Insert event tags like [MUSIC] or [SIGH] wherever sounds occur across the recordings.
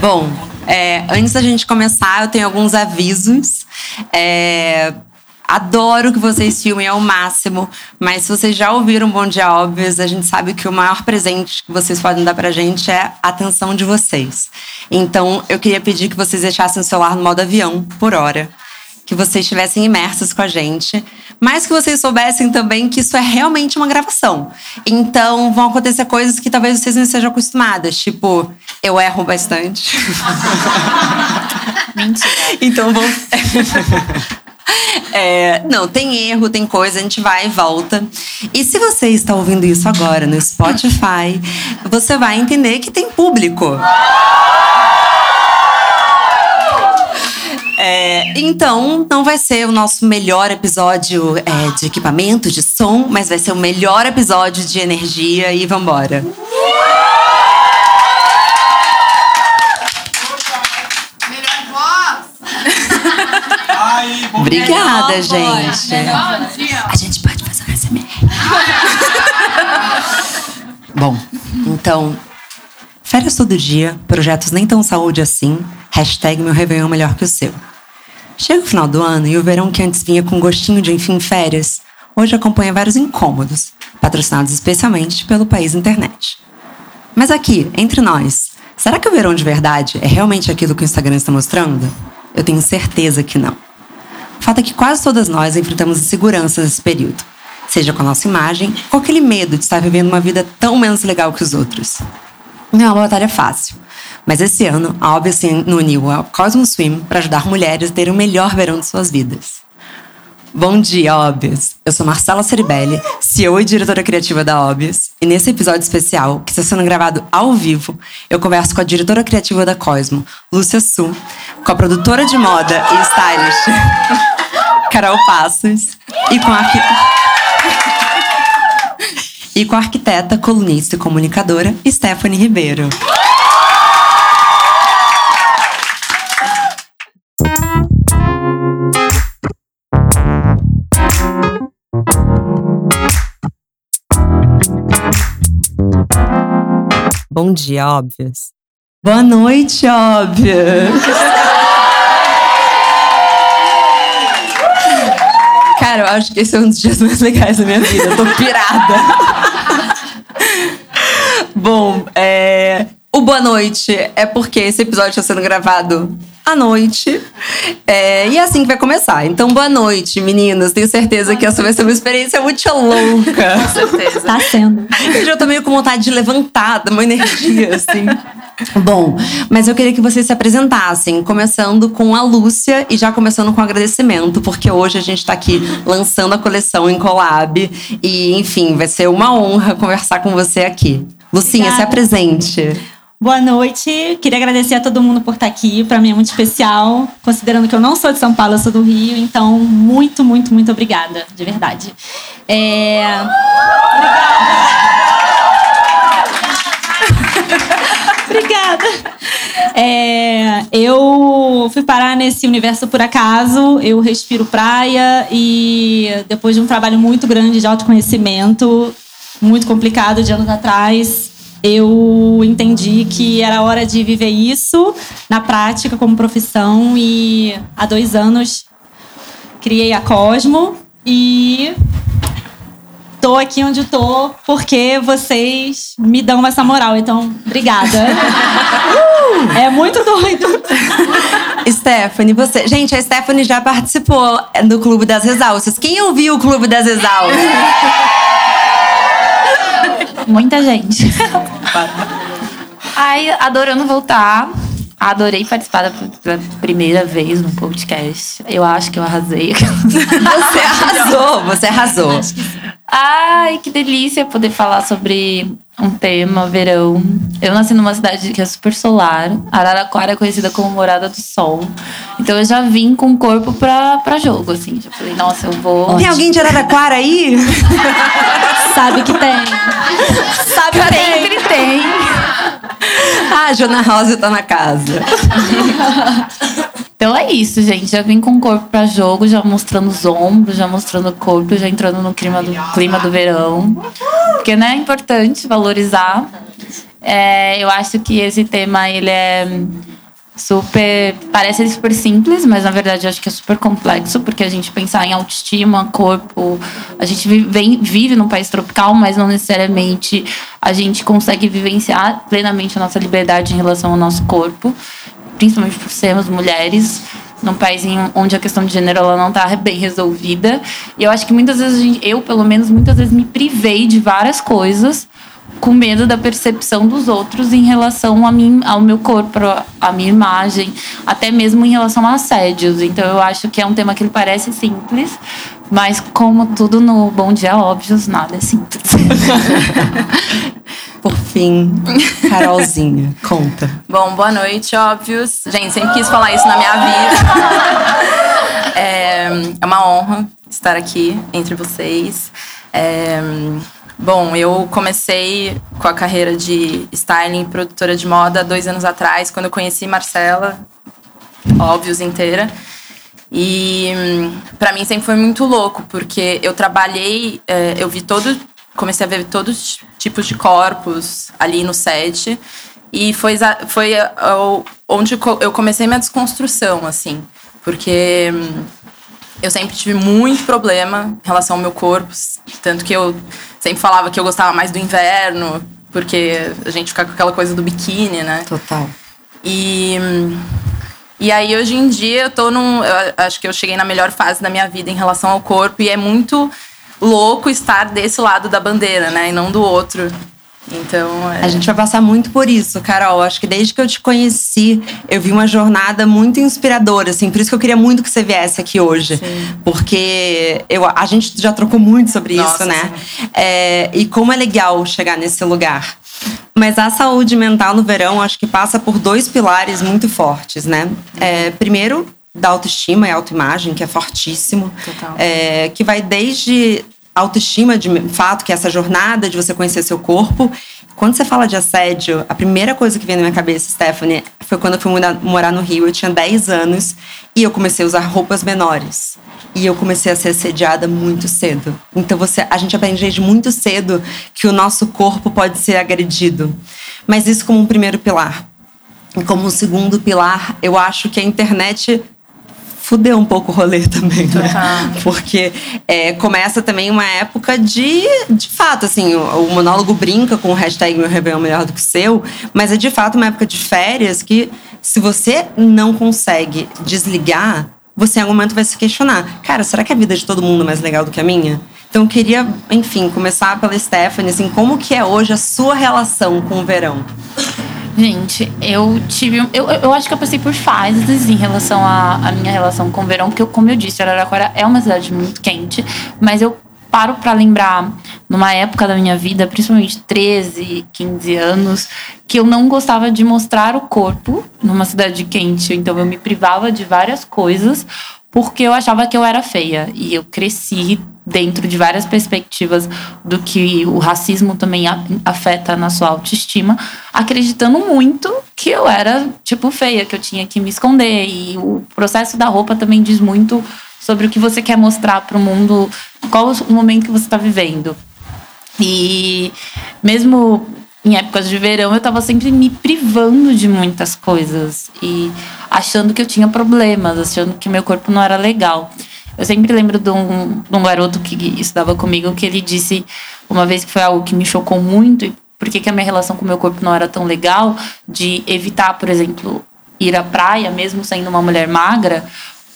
Bom, é, antes da gente começar, eu tenho alguns avisos. É, adoro que vocês filmem ao máximo, mas se vocês já ouviram Bom Dia Óbvios, a gente sabe que o maior presente que vocês podem dar pra gente é a atenção de vocês. Então, eu queria pedir que vocês deixassem o celular no modo avião por hora, que vocês estivessem imersos com a gente, mas que vocês soubessem também que isso é realmente uma gravação. Então, vão acontecer coisas que talvez vocês não estejam acostumadas, tipo, eu erro bastante. [LAUGHS] Mentira. Então vamos. [LAUGHS] É, não, tem erro, tem coisa, a gente vai e volta. E se você está ouvindo isso agora no Spotify, você vai entender que tem público. É, então, não vai ser o nosso melhor episódio é, de equipamento, de som, mas vai ser o melhor episódio de energia e vambora. Bom Obrigada, Melhor gente. melhor A gente pode fazer um SMR. Bom, então, férias todo dia, projetos nem tão saúde assim, hashtag meu Réveillon melhor que o seu. Chega o final do ano e o verão que antes vinha com gostinho de enfim férias, hoje acompanha vários incômodos, patrocinados especialmente pelo país internet. Mas aqui, entre nós, será que o verão de verdade é realmente aquilo que o Instagram está mostrando? Eu tenho certeza que não. O fato é que quase todas nós enfrentamos inseguranças nesse período, seja com a nossa imagem ou aquele medo de estar vivendo uma vida tão menos legal que os outros. Não é uma batalha fácil, mas esse ano a Obvious se uniu ao Cosmo Swim para ajudar mulheres a terem o melhor verão de suas vidas. Bom dia, Obvious! Eu sou Marcela Ceribelli, CEO e diretora criativa da Obvious, e nesse episódio especial, que está sendo gravado ao vivo, eu converso com a diretora criativa da Cosmo, Lúcia Su, com a produtora de moda e stylist, [LAUGHS] Carol Passos, e com a arquiteta. [LAUGHS] E com a arquiteta, colunista e comunicadora Stephanie Ribeiro. Bom dia, óbvios. Boa noite, óbvios. [LAUGHS] Cara, eu acho que esse é um dos dias mais legais da minha vida. Eu tô pirada. [LAUGHS] Bom, é... o boa noite é porque esse episódio está sendo gravado à noite. É, e é assim que vai começar. Então, boa noite, meninas. Tenho certeza que essa vai ser uma experiência muito louca. Com certeza. Tá sendo. Eu já tô meio com vontade de levantar, dar uma energia, assim. Bom, mas eu queria que vocês se apresentassem, começando com a Lúcia e já começando com agradecimento, porque hoje a gente tá aqui lançando a coleção em collab e, enfim, vai ser uma honra conversar com você aqui. Lucinha, Obrigada. se apresente. Boa noite. Queria agradecer a todo mundo por estar aqui. Para mim é muito especial, considerando que eu não sou de São Paulo, eu sou do Rio. Então, muito, muito, muito obrigada, de verdade. É... [LAUGHS] Obrigada. É, eu fui parar nesse universo por acaso. Eu respiro praia e depois de um trabalho muito grande de autoconhecimento, muito complicado de anos atrás, eu entendi que era hora de viver isso na prática como profissão e há dois anos criei a Cosmo e tô aqui onde tô porque vocês me dão essa moral. Então, obrigada. Uh! é muito doido. Stephanie, você. Gente, a Stephanie já participou do Clube das Exaustas. Quem ouviu o Clube das Exaustas? [LAUGHS] Muita gente. Ai, adorando voltar. Adorei participar da da primeira vez no podcast. Eu acho que eu arrasei. [LAUGHS] Você arrasou, você arrasou. Ai, que delícia poder falar sobre um tema, verão. Eu nasci numa cidade que é super solar. Araraquara é conhecida como Morada do Sol. Então eu já vim com o corpo pra, pra jogo, assim. Já falei, nossa, eu vou. Tem alguém de Araraquara aí? [LAUGHS] Sabe que tem. Sabe, sempre tem. Ah, a Jona Rosa tá na casa. [LAUGHS] Então é isso, gente. Já vim com o corpo pra jogo, já mostrando os ombros, já mostrando o corpo, já entrando no clima do, clima do verão. Porque, né, é importante valorizar É, eu acho que esse tema ele é super. Parece super simples, mas na verdade eu acho que é super complexo, porque a gente pensar em autoestima, corpo. A gente vive, vive num país tropical, mas não necessariamente a gente consegue vivenciar plenamente a nossa liberdade em relação ao nosso corpo, principalmente por sermos mulheres. Num país onde a questão de gênero ela não está bem resolvida. E eu acho que muitas vezes, eu, pelo menos, muitas vezes me privei de várias coisas com medo da percepção dos outros em relação a mim, ao meu corpo, à minha imagem, até mesmo em relação a assédios. Então eu acho que é um tema que parece simples, mas como tudo no Bom Dia Óbvios, nada é simples. [LAUGHS] Por fim, Carolzinha, conta. Bom, boa noite, óbvios. Gente, sempre quis falar isso na minha vida. [LAUGHS] É, é uma honra estar aqui entre vocês. É, Bom, eu comecei com a carreira de styling e produtora de moda dois anos atrás, quando eu conheci Marcela, óbvios inteira. E hum, para mim sempre foi muito louco, porque eu trabalhei, é, eu vi todo, comecei a ver todos os tipos de corpos ali no set. E foi, foi onde eu comecei minha desconstrução, assim. Porque hum, eu sempre tive muito problema em relação ao meu corpo. Tanto que eu sempre falava que eu gostava mais do inverno, porque a gente fica com aquela coisa do biquíni, né? Total. E, e aí, hoje em dia, eu tô num. Eu acho que eu cheguei na melhor fase da minha vida em relação ao corpo, e é muito louco estar desse lado da bandeira, né? E não do outro. Então, é... a gente vai passar muito por isso, Carol. Acho que desde que eu te conheci, eu vi uma jornada muito inspiradora, assim. Por isso que eu queria muito que você viesse aqui hoje, sim. porque eu, a gente já trocou muito sobre Nossa, isso, né? É, e como é legal chegar nesse lugar. Mas a saúde mental no verão, acho que passa por dois pilares muito fortes, né? É, primeiro, da autoestima e autoimagem, que é fortíssimo, é, que vai desde autoestima de fato, que é essa jornada de você conhecer seu corpo. Quando você fala de assédio, a primeira coisa que vem na minha cabeça, Stephanie, foi quando eu fui morar no Rio. Eu tinha 10 anos e eu comecei a usar roupas menores. E eu comecei a ser assediada muito cedo. Então você, a gente aprende desde muito cedo que o nosso corpo pode ser agredido. Mas isso como um primeiro pilar. E como um segundo pilar, eu acho que a internet fudeu um pouco o rolê [LAUGHS] também, né? Porque é, começa também uma época de, de fato, assim, o, o monólogo brinca com o hashtag meu Réveillon melhor do que o seu, mas é de fato uma época de férias que se você não consegue desligar, você em algum momento vai se questionar. Cara, será que a vida de todo mundo é mais legal do que a minha? Então eu queria, enfim, começar pela Stephanie, assim, como que é hoje a sua relação com o verão? Gente, eu tive. Eu, eu acho que eu passei por fases em relação à, minha relação com o verão, porque, eu, como eu disse, Araraquara é uma cidade muito quente, mas eu paro para lembrar, numa época da minha vida, principalmente 13, 15 anos, que eu não gostava de mostrar o corpo numa cidade quente. Então eu me privava de várias coisas porque eu achava que eu era feia. E eu cresci dentro de várias perspectivas do que o racismo também afeta na sua autoestima, acreditando muito que eu era, tipo, feia, que eu tinha que me esconder. E o processo da roupa também diz muito sobre o que você quer mostrar para o mundo, qual o momento que você está vivendo. E mesmo em épocas de verão, eu estava sempre me privando de muitas coisas e achando que eu tinha problemas, achando que meu corpo não era legal. Eu sempre lembro de um, de um garoto que estudava comigo que ele disse uma vez que foi algo que me chocou muito, porque que a minha relação com o meu corpo não era tão legal, de evitar, por exemplo, ir à praia, mesmo sendo uma mulher magra,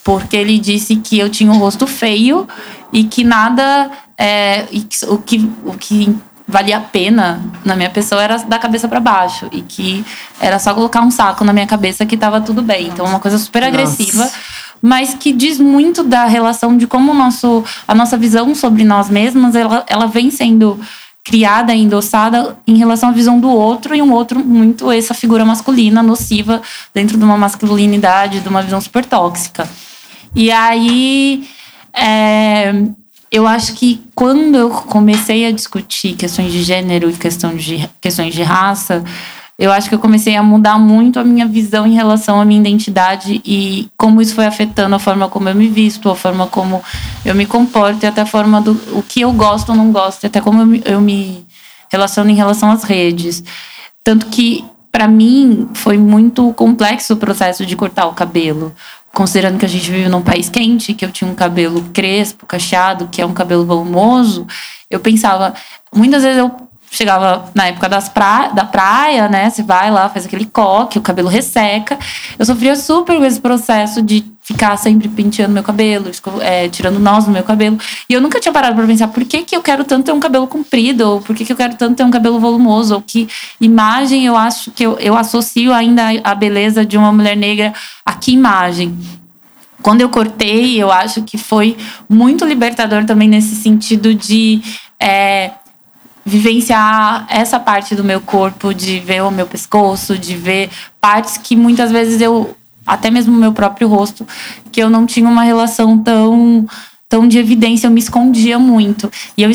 porque ele disse que eu tinha um rosto feio e que nada. É, e que, o, que, o que valia a pena na minha pessoa era da cabeça para baixo e que era só colocar um saco na minha cabeça que tava tudo bem. Então, uma coisa super agressiva. Nossa mas que diz muito da relação de como nosso, a nossa visão sobre nós mesmas ela, ela vem sendo criada endossada em relação à visão do outro e um outro muito essa figura masculina nociva dentro de uma masculinidade, de uma visão super tóxica. E aí é, eu acho que quando eu comecei a discutir questões de gênero e questão de, questões de raça, eu acho que eu comecei a mudar muito a minha visão em relação à minha identidade e como isso foi afetando a forma como eu me visto, a forma como eu me comporto e até a forma do o que eu gosto ou não gosto, até como eu me, eu me relaciono em relação às redes. Tanto que, para mim, foi muito complexo o processo de cortar o cabelo. Considerando que a gente vive num país quente, que eu tinha um cabelo crespo, cacheado, que é um cabelo volumoso, eu pensava. Muitas vezes eu chegava na época das pra, da praia, né? Você vai lá, faz aquele coque, o cabelo resseca. Eu sofria super com esse processo de ficar sempre penteando meu cabelo, é, tirando nós do meu cabelo. E eu nunca tinha parado para pensar por que, que eu quero tanto ter um cabelo comprido, ou por que, que eu quero tanto ter um cabelo volumoso, ou que imagem eu acho que eu, eu associo ainda a beleza de uma mulher negra a que imagem. Quando eu cortei, eu acho que foi muito libertador também nesse sentido de. É, vivenciar essa parte do meu corpo, de ver o meu pescoço, de ver partes que muitas vezes eu, até mesmo o meu próprio rosto, que eu não tinha uma relação tão tão de evidência, eu me escondia muito. E eu,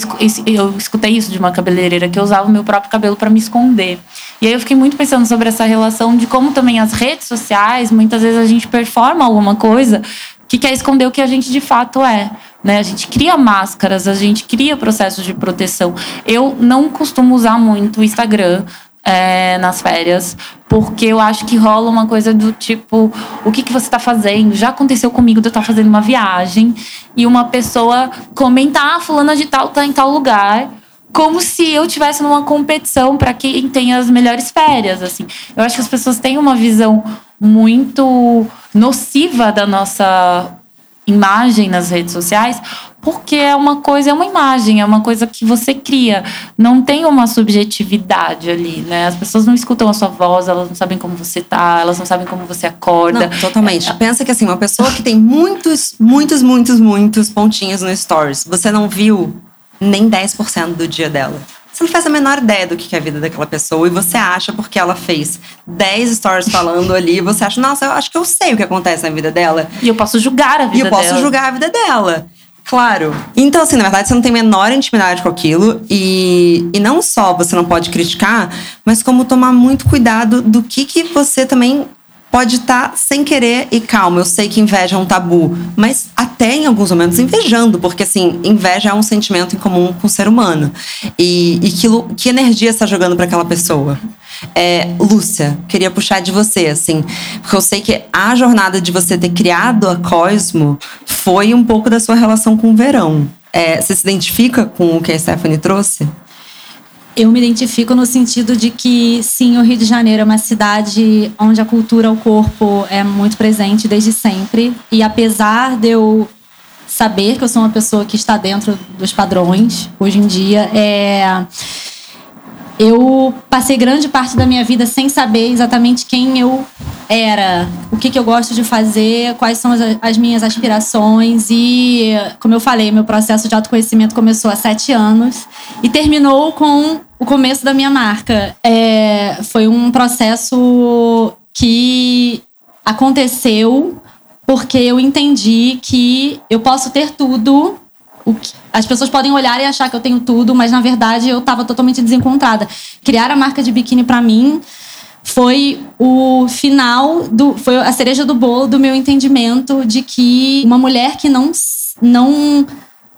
eu escutei isso de uma cabeleireira, que eu usava o meu próprio cabelo para me esconder. E aí eu fiquei muito pensando sobre essa relação de como também as redes sociais, muitas vezes a gente performa alguma coisa que quer esconder o que a gente de fato é. Né? A gente cria máscaras, a gente cria processos de proteção. Eu não costumo usar muito o Instagram é, nas férias, porque eu acho que rola uma coisa do tipo: o que, que você está fazendo? Já aconteceu comigo de eu estar tá fazendo uma viagem e uma pessoa comentar: ah, Fulana de Tal tá em tal lugar como se eu tivesse numa competição para quem tem as melhores férias, assim. Eu acho que as pessoas têm uma visão muito nociva da nossa imagem nas redes sociais, porque é uma coisa, é uma imagem, é uma coisa que você cria. Não tem uma subjetividade ali, né? As pessoas não escutam a sua voz, elas não sabem como você tá, elas não sabem como você acorda. Não, totalmente. É. Pensa que assim, uma pessoa que tem muitos, muitos, muitos, muitos pontinhos no stories, você não viu nem 10% do dia dela. Você não faz a menor ideia do que é a vida daquela pessoa e você acha porque ela fez 10 stories falando ali, você acha, nossa, eu acho que eu sei o que acontece na vida dela. E eu posso julgar a vida dela. E eu posso dela. julgar a vida dela. Claro. Então, assim, na verdade, você não tem menor intimidade com aquilo. E, e não só você não pode criticar, mas como tomar muito cuidado do que, que você também pode estar tá sem querer e calma. Eu sei que inveja é um tabu, mas até em alguns momentos invejando, porque assim, inveja é um sentimento em comum com o ser humano. E, e que, que energia está jogando para aquela pessoa? É, Lúcia, queria puxar de você, assim, porque eu sei que a jornada de você ter criado a Cosmo foi um pouco da sua relação com o verão. É, você se identifica com o que a Stephanie trouxe? Eu me identifico no sentido de que, sim, o Rio de Janeiro é uma cidade onde a cultura ao corpo é muito presente desde sempre. E apesar de eu saber que eu sou uma pessoa que está dentro dos padrões, hoje em dia, é eu passei grande parte da minha vida sem saber exatamente quem eu era, o que, que eu gosto de fazer, quais são as, as, minhas aspirações. E, como eu falei, meu processo de autoconhecimento começou há sete anos e terminou com o começo da minha marca. É, foi um processo que aconteceu porque eu entendi que eu posso ter tudo que, as pessoas podem olhar e achar que eu tenho tudo, mas na verdade eu estava totalmente desencontrada. Criar a marca de biquíni para mim foi o final do foi a cereja do bolo do meu entendimento de que uma mulher que não não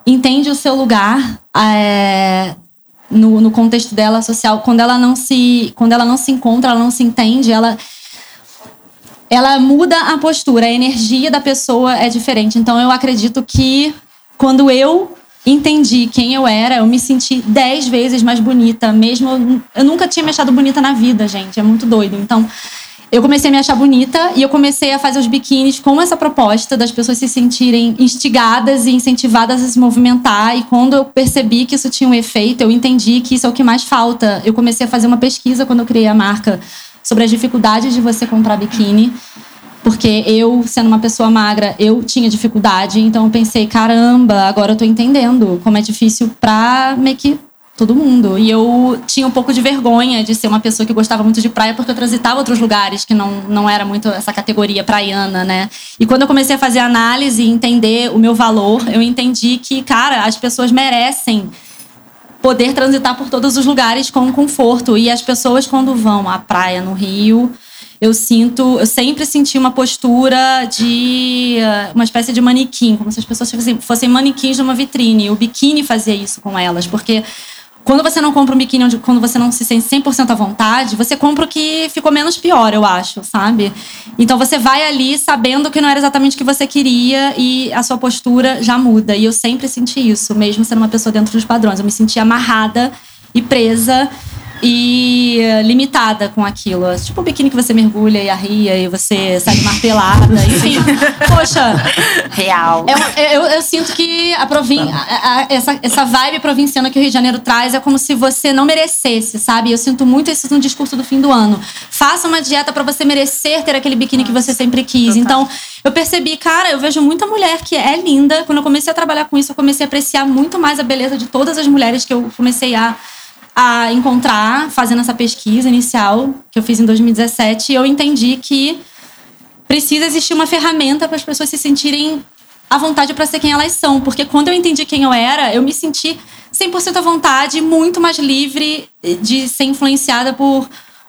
entende o seu lugar é, no, no contexto dela social quando ela não se quando ela não se encontra ela não se entende ela ela muda a postura a energia da pessoa é diferente então eu acredito que quando eu entendi quem eu era, eu me senti dez vezes mais bonita, mesmo. Eu nunca tinha me achado bonita na vida, gente. É muito doido. Então, eu comecei a me achar bonita e eu comecei a fazer os biquínis com essa proposta das pessoas se sentirem instigadas e incentivadas a se movimentar. E quando eu percebi que isso tinha um efeito, eu entendi que isso é o que mais falta. Eu comecei a fazer uma pesquisa quando eu criei a marca sobre as dificuldades de você comprar biquíni. Porque eu, sendo uma pessoa magra, eu tinha dificuldade, então eu pensei, caramba, agora eu tô entendendo como é difícil pra meio que todo mundo. E eu tinha um pouco de vergonha de ser uma pessoa que gostava muito de praia, porque eu transitava outros lugares que não, não era muito essa categoria praiana, né? E quando eu comecei a fazer análise e entender o meu valor, eu entendi que, cara, as pessoas merecem poder transitar por todos os lugares com conforto. E as pessoas, quando vão à praia no Rio, eu sinto, eu sempre senti uma postura de eh, uma espécie de manequim, como se as pessoas fossem, fossem manequins numa vitrine. O biquíni fazia isso com elas, porque quando você não compra um biquíni onde, quando você não se sente 100% à vontade, você compra o que ficou menos pior, eu acho, sabe? Então você vai ali sabendo que não era exatamente o que você queria e a sua postura já muda. E eu sempre senti isso, mesmo sendo uma pessoa dentro dos padrões. Eu me sentia amarrada e presa e limitada com aquilo. Tipo o biquíni que você mergulha e arria e você sai martelada, enfim. [LAUGHS] Poxa. Real. É, eu, eu, sinto que a, provin a, a, essa, essa vibe provinciana que o Rio de Janeiro traz é como se você não merecesse, sabe? Eu sinto muito isso no discurso do fim do ano. Faça uma dieta para você merecer ter aquele biquíni que você sempre quis. Total. Então, eu percebi, cara, eu vejo muita mulher que é linda. Quando eu comecei a trabalhar com isso, eu comecei a apreciar muito mais a beleza de todas as mulheres que eu comecei a a encontrar, fazendo essa pesquisa inicial que eu fiz em 2017, eu entendi que precisa existir uma ferramenta para as pessoas se sentirem à vontade para ser quem elas são. Porque quando eu entendi quem eu era, eu me senti 100% à vontade, muito mais livre de ser influenciada por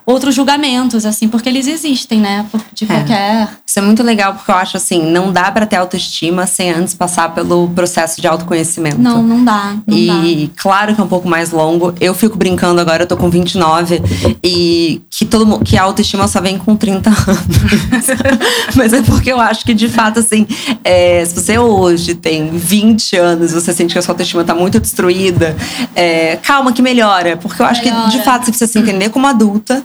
outros julgamentos, assim, porque eles existem, né? De é. qualquer. Isso é muito legal, porque eu acho assim, não dá para ter autoestima sem antes passar pelo processo de autoconhecimento. Não, não dá. Não e dá. claro que é um pouco mais longo. Eu fico brincando agora, eu tô com 29, e que todo mundo, que a autoestima só vem com 30 anos. [LAUGHS] Mas é porque eu acho que, de fato, assim, é, se você hoje tem 20 anos, você sente que a sua autoestima tá muito destruída, é, calma que melhora. Porque eu acho melhora. que, de fato, você precisa se entender como adulta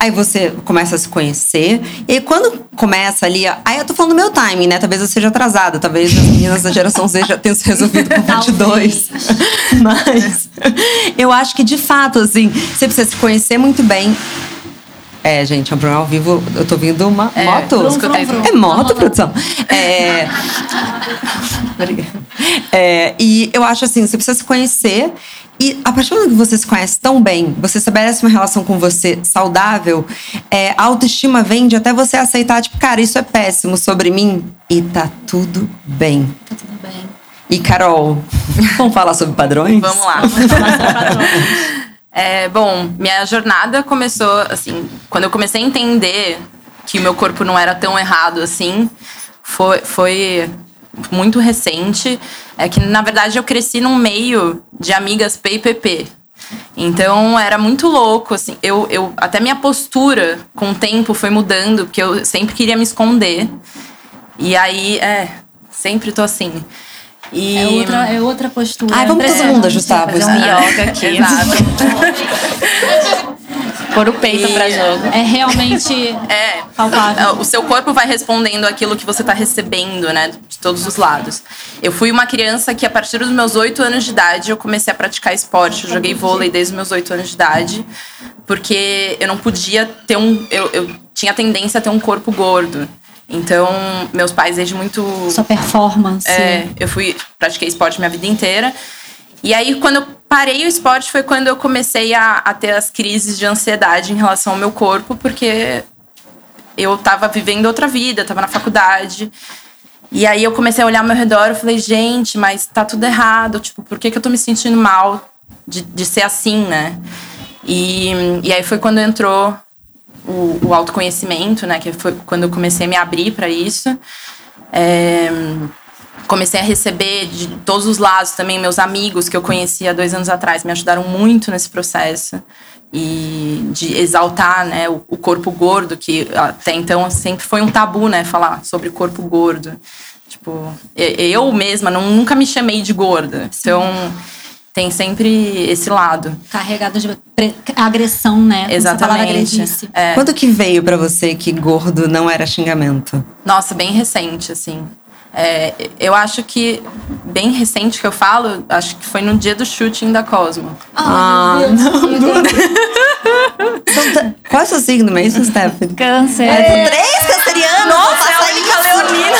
Aí você começa a se conhecer. E aí, quando começa ali. Aí eu tô falando do meu timing, né? Talvez eu seja atrasada. Talvez as meninas da geração Z já tenham se resolvido com [LAUGHS] 22. Mas eu acho que, de fato, assim, você precisa se conhecer muito bem. É, gente, é um programa ao vivo. Eu tô vindo uma é, moto. Vrum, vrum, vrum. É moto, produção. É. [LAUGHS] é. E eu acho assim, você precisa se conhecer e a partir do momento que você se conhece tão bem, você estabelece uma relação com você saudável, é, a autoestima vem de até você aceitar, tipo, cara, isso é péssimo sobre mim e tá tudo bem. Tá tudo bem. E Carol, [LAUGHS] vamos falar sobre padrões? Vamos lá. Vamos falar sobre padrões. É, bom, minha jornada começou assim, quando eu comecei a entender que o meu corpo não era tão errado assim, foi, foi muito recente é que, na verdade, eu cresci num meio de amigas PPP. Então era muito louco, assim. Eu, eu, até minha postura com o tempo foi mudando, porque eu sempre queria me esconder. E aí, é, sempre tô assim. E... É, outra, é outra postura. Ai, vamos todo mundo ajustar. Fazer um yoga aqui. [LAUGHS] [LAUGHS] Exato. Pôr o peito e... pra jogo. É realmente [LAUGHS] é, palpável. O seu corpo vai respondendo aquilo que você tá recebendo, né? De todos os lados. Eu fui uma criança que, a partir dos meus oito anos de idade, eu comecei a praticar esporte. Eu joguei vôlei desde os meus oito anos de idade. Porque eu não podia ter um... Eu, eu tinha tendência a ter um corpo gordo. Então, meus pais desde muito. Sua performance. É, eu fui. Pratiquei esporte minha vida inteira. E aí, quando eu parei o esporte, foi quando eu comecei a, a ter as crises de ansiedade em relação ao meu corpo, porque eu tava vivendo outra vida, tava na faculdade. E aí eu comecei a olhar ao meu redor e falei, gente, mas tá tudo errado. Tipo, por que, que eu tô me sentindo mal de, de ser assim, né? E, e aí foi quando entrou o, o autoconhecimento, né? Que foi quando eu comecei a me abrir para isso. É, comecei a receber de todos os lados também meus amigos que eu conhecia dois anos atrás me ajudaram muito nesse processo e de exaltar né o, o corpo gordo que até então sempre foi um tabu né falar sobre corpo gordo tipo eu mesma não, nunca me chamei de gorda então tem sempre esse lado. Carregado de agressão, né? Exatamente. É. Quando que veio para você que gordo não era xingamento? Nossa, bem recente, assim. É, eu acho que, bem recente que eu falo, acho que foi no dia do shooting da Cosmo. Ah, ah não. não. Qual é o seu signo mesmo, Stephanie? Câncer. É, três cancerianos! Nossa, é a única leonina!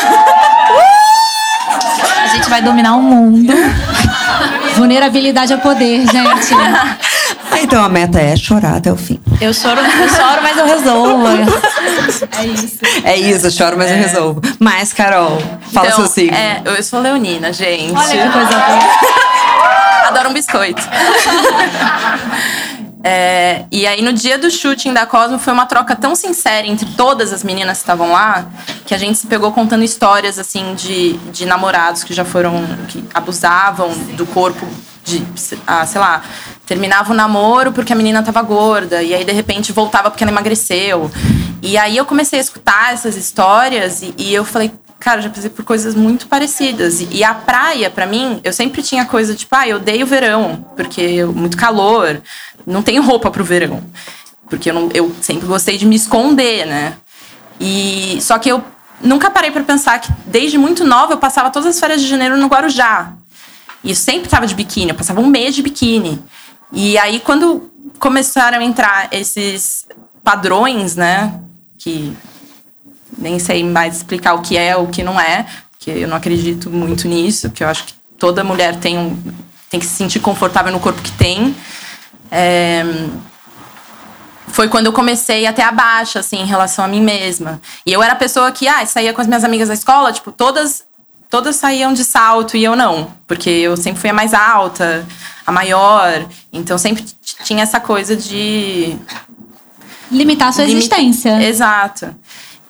A gente vai dominar o mundo. Vulnerabilidade é poder, gente. [LAUGHS] Então a meta é chorar até o fim. Eu choro, eu choro, mas eu resolvo. [LAUGHS] É isso. É isso, eu choro, mas é. eu resolvo. Mas, Carol, fala então, seu signo. É, eu sou leonina, gente. Olha que coisa boa. [LAUGHS] Adoro um biscoito. [LAUGHS] É, e aí, no dia do shooting da Cosmo, foi uma troca tão sincera entre todas as meninas que estavam lá, que a gente se pegou contando histórias, assim, de, de namorados que já foram, que abusavam do corpo De, ah, sei lá, terminava o namoro porque a menina tava gorda, e aí de repente voltava porque ela emagreceu. E aí eu comecei a escutar essas histórias e, e eu falei, cara, já passei por coisas muito parecidas. E, e a praia, para mim, eu sempre tinha coisa tipo, ah, eu odeio o verão, porque muito calor, não tenho roupa pro verão. Porque eu, não, eu sempre gostei de me esconder, né? E só que eu nunca parei para pensar que desde muito nova eu passava todas as férias de janeiro no Guarujá. E sempre tava de biquíni, eu passava um mês de biquíni. E aí quando começaram a entrar esses padrões, né, que nem sei mais explicar o que é o que não é, que eu não acredito muito nisso, que eu acho que toda mulher tem um, tem que se sentir confortável no corpo que tem. É, foi quando eu comecei a ter a baixa, assim, em relação a mim mesma. E eu era a pessoa que, ah, saía com as minhas amigas da escola, tipo, todas todas saíam de salto e eu não, porque eu sempre fui a mais alta, a maior, então sempre tinha essa coisa de limitar a sua Limita... existência. Exato.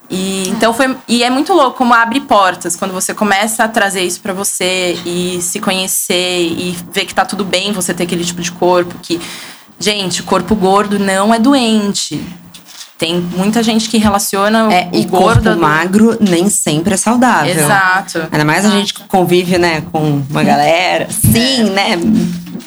E então foi e é muito louco como abre portas quando você começa a trazer isso para você e se conhecer e ver que tá tudo bem você ter aquele tipo de corpo que Gente, corpo gordo não é doente. Tem muita gente que relaciona é, o e gordo corpo magro nem sempre é saudável. Exato. Ainda mais Exato. a gente que convive, né, com uma galera, sim, é. né?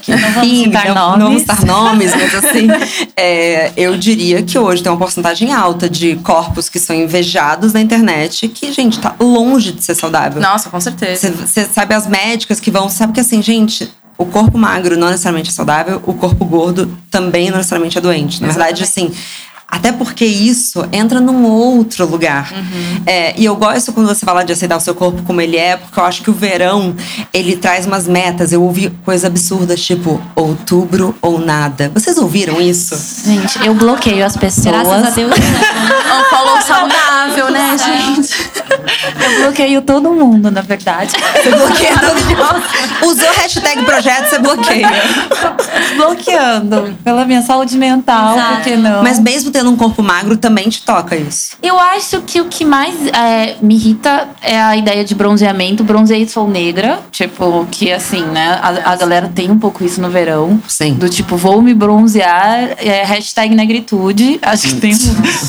Que não vamos Enfim, citar não, nomes. Não vamos citar nomes, [LAUGHS] mas assim, é, eu diria que hoje tem uma porcentagem alta de corpos que são invejados na internet que, gente, tá longe de ser saudável. Nossa, com certeza. Você sabe as médicas que vão, sabe que assim, gente, o corpo magro não necessariamente é saudável, o corpo gordo também não necessariamente é doente. Na Exatamente. verdade, assim, até porque isso entra num outro lugar. Uhum. É, e eu gosto quando você fala de aceitar o seu corpo como ele é, porque eu acho que o verão, ele traz umas metas. Eu ouvi coisas absurdas, tipo, outubro ou nada. Vocês ouviram isso? Gente, eu bloqueio as pessoas. Graças a Deus. um follow saudável, né, gente? Eu bloqueio todo mundo, na verdade. Você bloqueia todo mundo. Usou hashtag projeto, você bloqueia. Bloqueando. Pela minha saúde mental, Exato. porque não? Mas mesmo tendo um corpo magro, também te toca isso. Eu acho que o que mais é, me irrita é a ideia de bronzeamento. Bronzeei sou negra. Tipo, que assim, né? A, a, galera tem um pouco isso no verão. Sim. Do tipo, vou me bronzear. É, hashtag negritude. Acho que tem,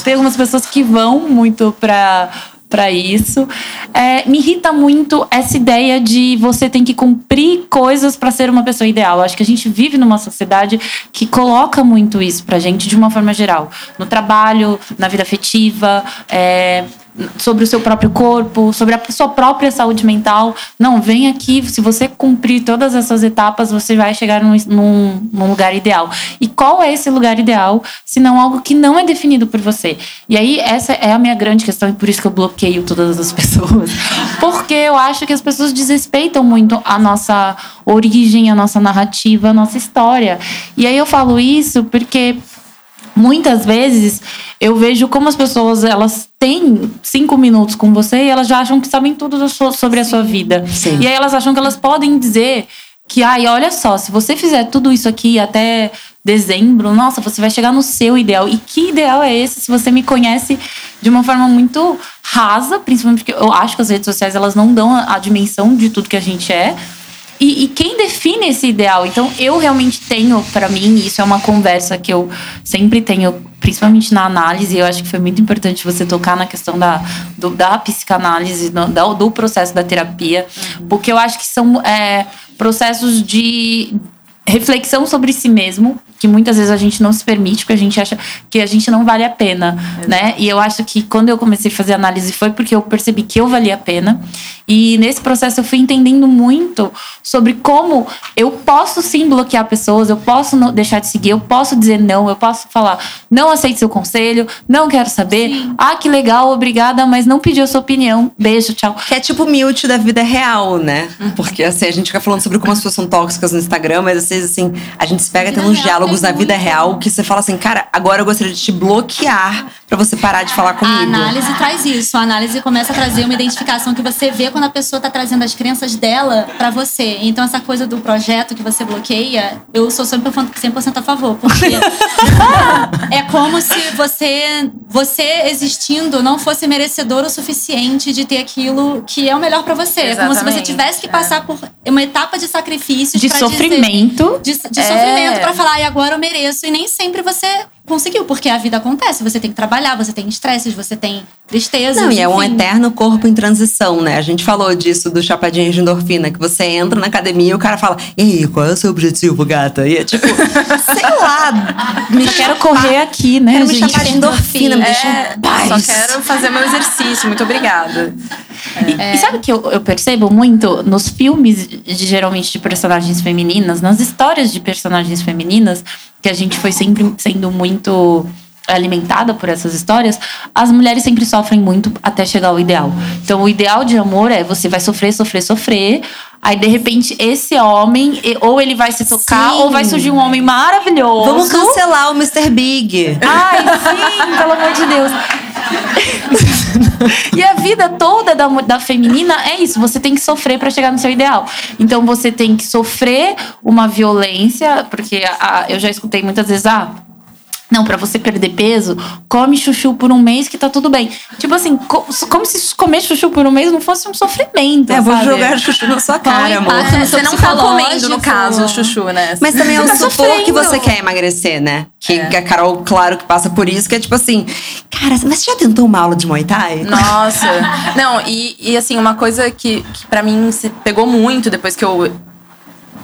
tem algumas pessoas que vão muito pra para isso. É, me irrita muito essa ideia de você tem que cumprir coisas para ser uma pessoa ideal. Acho que a gente vive numa sociedade que coloca muito isso pra gente de uma forma geral. No trabalho, na vida afetiva, é, sobre o seu próprio corpo, sobre a sua própria saúde mental. Não, vem aqui, se você cumprir todas essas etapas, você vai chegar num, num, num, lugar ideal. E qual é esse lugar ideal, se não algo que não é definido por você? E aí, essa é a minha grande questão, e por isso que eu bloqueio todas as [LAUGHS] pessoas. Porque eu acho que as pessoas desrespeitam muito a nossa origem, a nossa narrativa, a nossa história. E aí eu falo isso porque muitas vezes eu vejo como as pessoas elas têm cinco minutos com você e elas já acham que sabem tudo sobre a sua vida. Sim. E aí elas acham que elas podem dizer que, ai, olha só, se você fizer tudo isso aqui até dezembro, nossa, você vai chegar no seu ideal. E que ideal é esse se você me conhece de uma forma muito rasa, principalmente porque eu acho que as redes sociais elas não dão a dimensão de tudo que a gente é. E, e, quem define esse ideal? Então, eu realmente tenho, para mim, isso é uma conversa que eu sempre tenho, principalmente na análise. Eu acho que foi muito importante você tocar na questão da, do, da psicanálise, do, do processo da terapia, porque eu acho que são é, processos de reflexão sobre si mesmo que muitas vezes a gente não se permite, porque a gente acha que a gente não vale a pena, Exato. né? E eu acho que quando eu comecei a fazer análise foi porque eu percebi que eu valia a pena. E nesse processo eu fui entendendo muito sobre como eu posso sim bloquear pessoas, eu posso deixar de seguir, eu posso dizer não, eu posso falar, não aceito seu conselho, não quero saber. Sim. Ah, que legal, obrigada, mas não pedi a sua opinião. Beijo, tchau. Que é tipo mute da vida real, né? Uhum. Porque assim, a gente fica falando sobre como as pessoas são tóxicas no Instagram, mas às vezes assim, a gente se pega tendo uns diálogos na vida real que você fala assim, cara, agora eu gostaria de te bloquear pra você parar de falar comigo. A análise traz isso. A análise começa a trazer uma identificação que você vê quando a pessoa tá trazendo as crenças dela pra você. Então, essa coisa do projeto que você bloqueia, eu sou 100% a favor. Porque [LAUGHS] é como se você, você existindo não fosse merecedor o suficiente de ter aquilo que é o melhor pra você. É como se você Exatamente, tivesse que é. passar por uma etapa de sacrifícios De pra dizer- sofrimento. de, de É. sofrimento pra falar, e agora eu mereço. E nem sempre você conseguiu, porque a vida acontece. Você tem que trabalhar, você tem estresses, você tem tristezas. Não, e é um eterno corpo em transição, né? A gente falou disso do chapadinho de endorfina, que você entra na academia e o cara fala: E aí, qual é o seu objetivo, gata? E é tipo, [LAUGHS] sei lá, me quero correr aqui, né, quero me gente? chapar de endorfina, me deixa em paz. só quero fazer meu exercício. Muito obrigada. E, e sabe que eu, eu percebo muito? Nos filmes, de, geralmente de personagens femininas, nas histórias de personagens femininas, que a gente foi sempre sendo muito alimentada por essas histórias, as mulheres sempre sofrem muito até chegar ao ideal. Então, o ideal de amor é você vai sofrer, sofrer, sofrer. Aí, de repente, esse homem, ou ele vai se tocar, Sim. ou vai surgir um homem maravilhoso. Vamos cancelar o Mr. Big. Ai, sim, pelo amor de Deus. e a vida toda da, da feminina é isso. Você tem que sofrer pra chegar no seu ideal. Então você tem que sofrer uma violência, porque a- a- eu já escutei muitas vezes, ah. Não, pra você perder peso, come chuchu por um mês que tá tudo bem. Tipo assim, co- como se comer chuchu por um mês não fosse um sofrimento. É, vou jogar chuchu na sua cara, amor. seu Você não tá comendo, no caso, o chuchu, né? Mas também é o tá supor que sofrendo. você quer emagrecer, né? Que a Carol, claro, que passa por isso, que é tipo assim, cara, mas você já tentou uma aula de Muay Thai? Nossa. [LAUGHS] Não, e, e assim, uma coisa que, que para mim se pegou muito depois que eu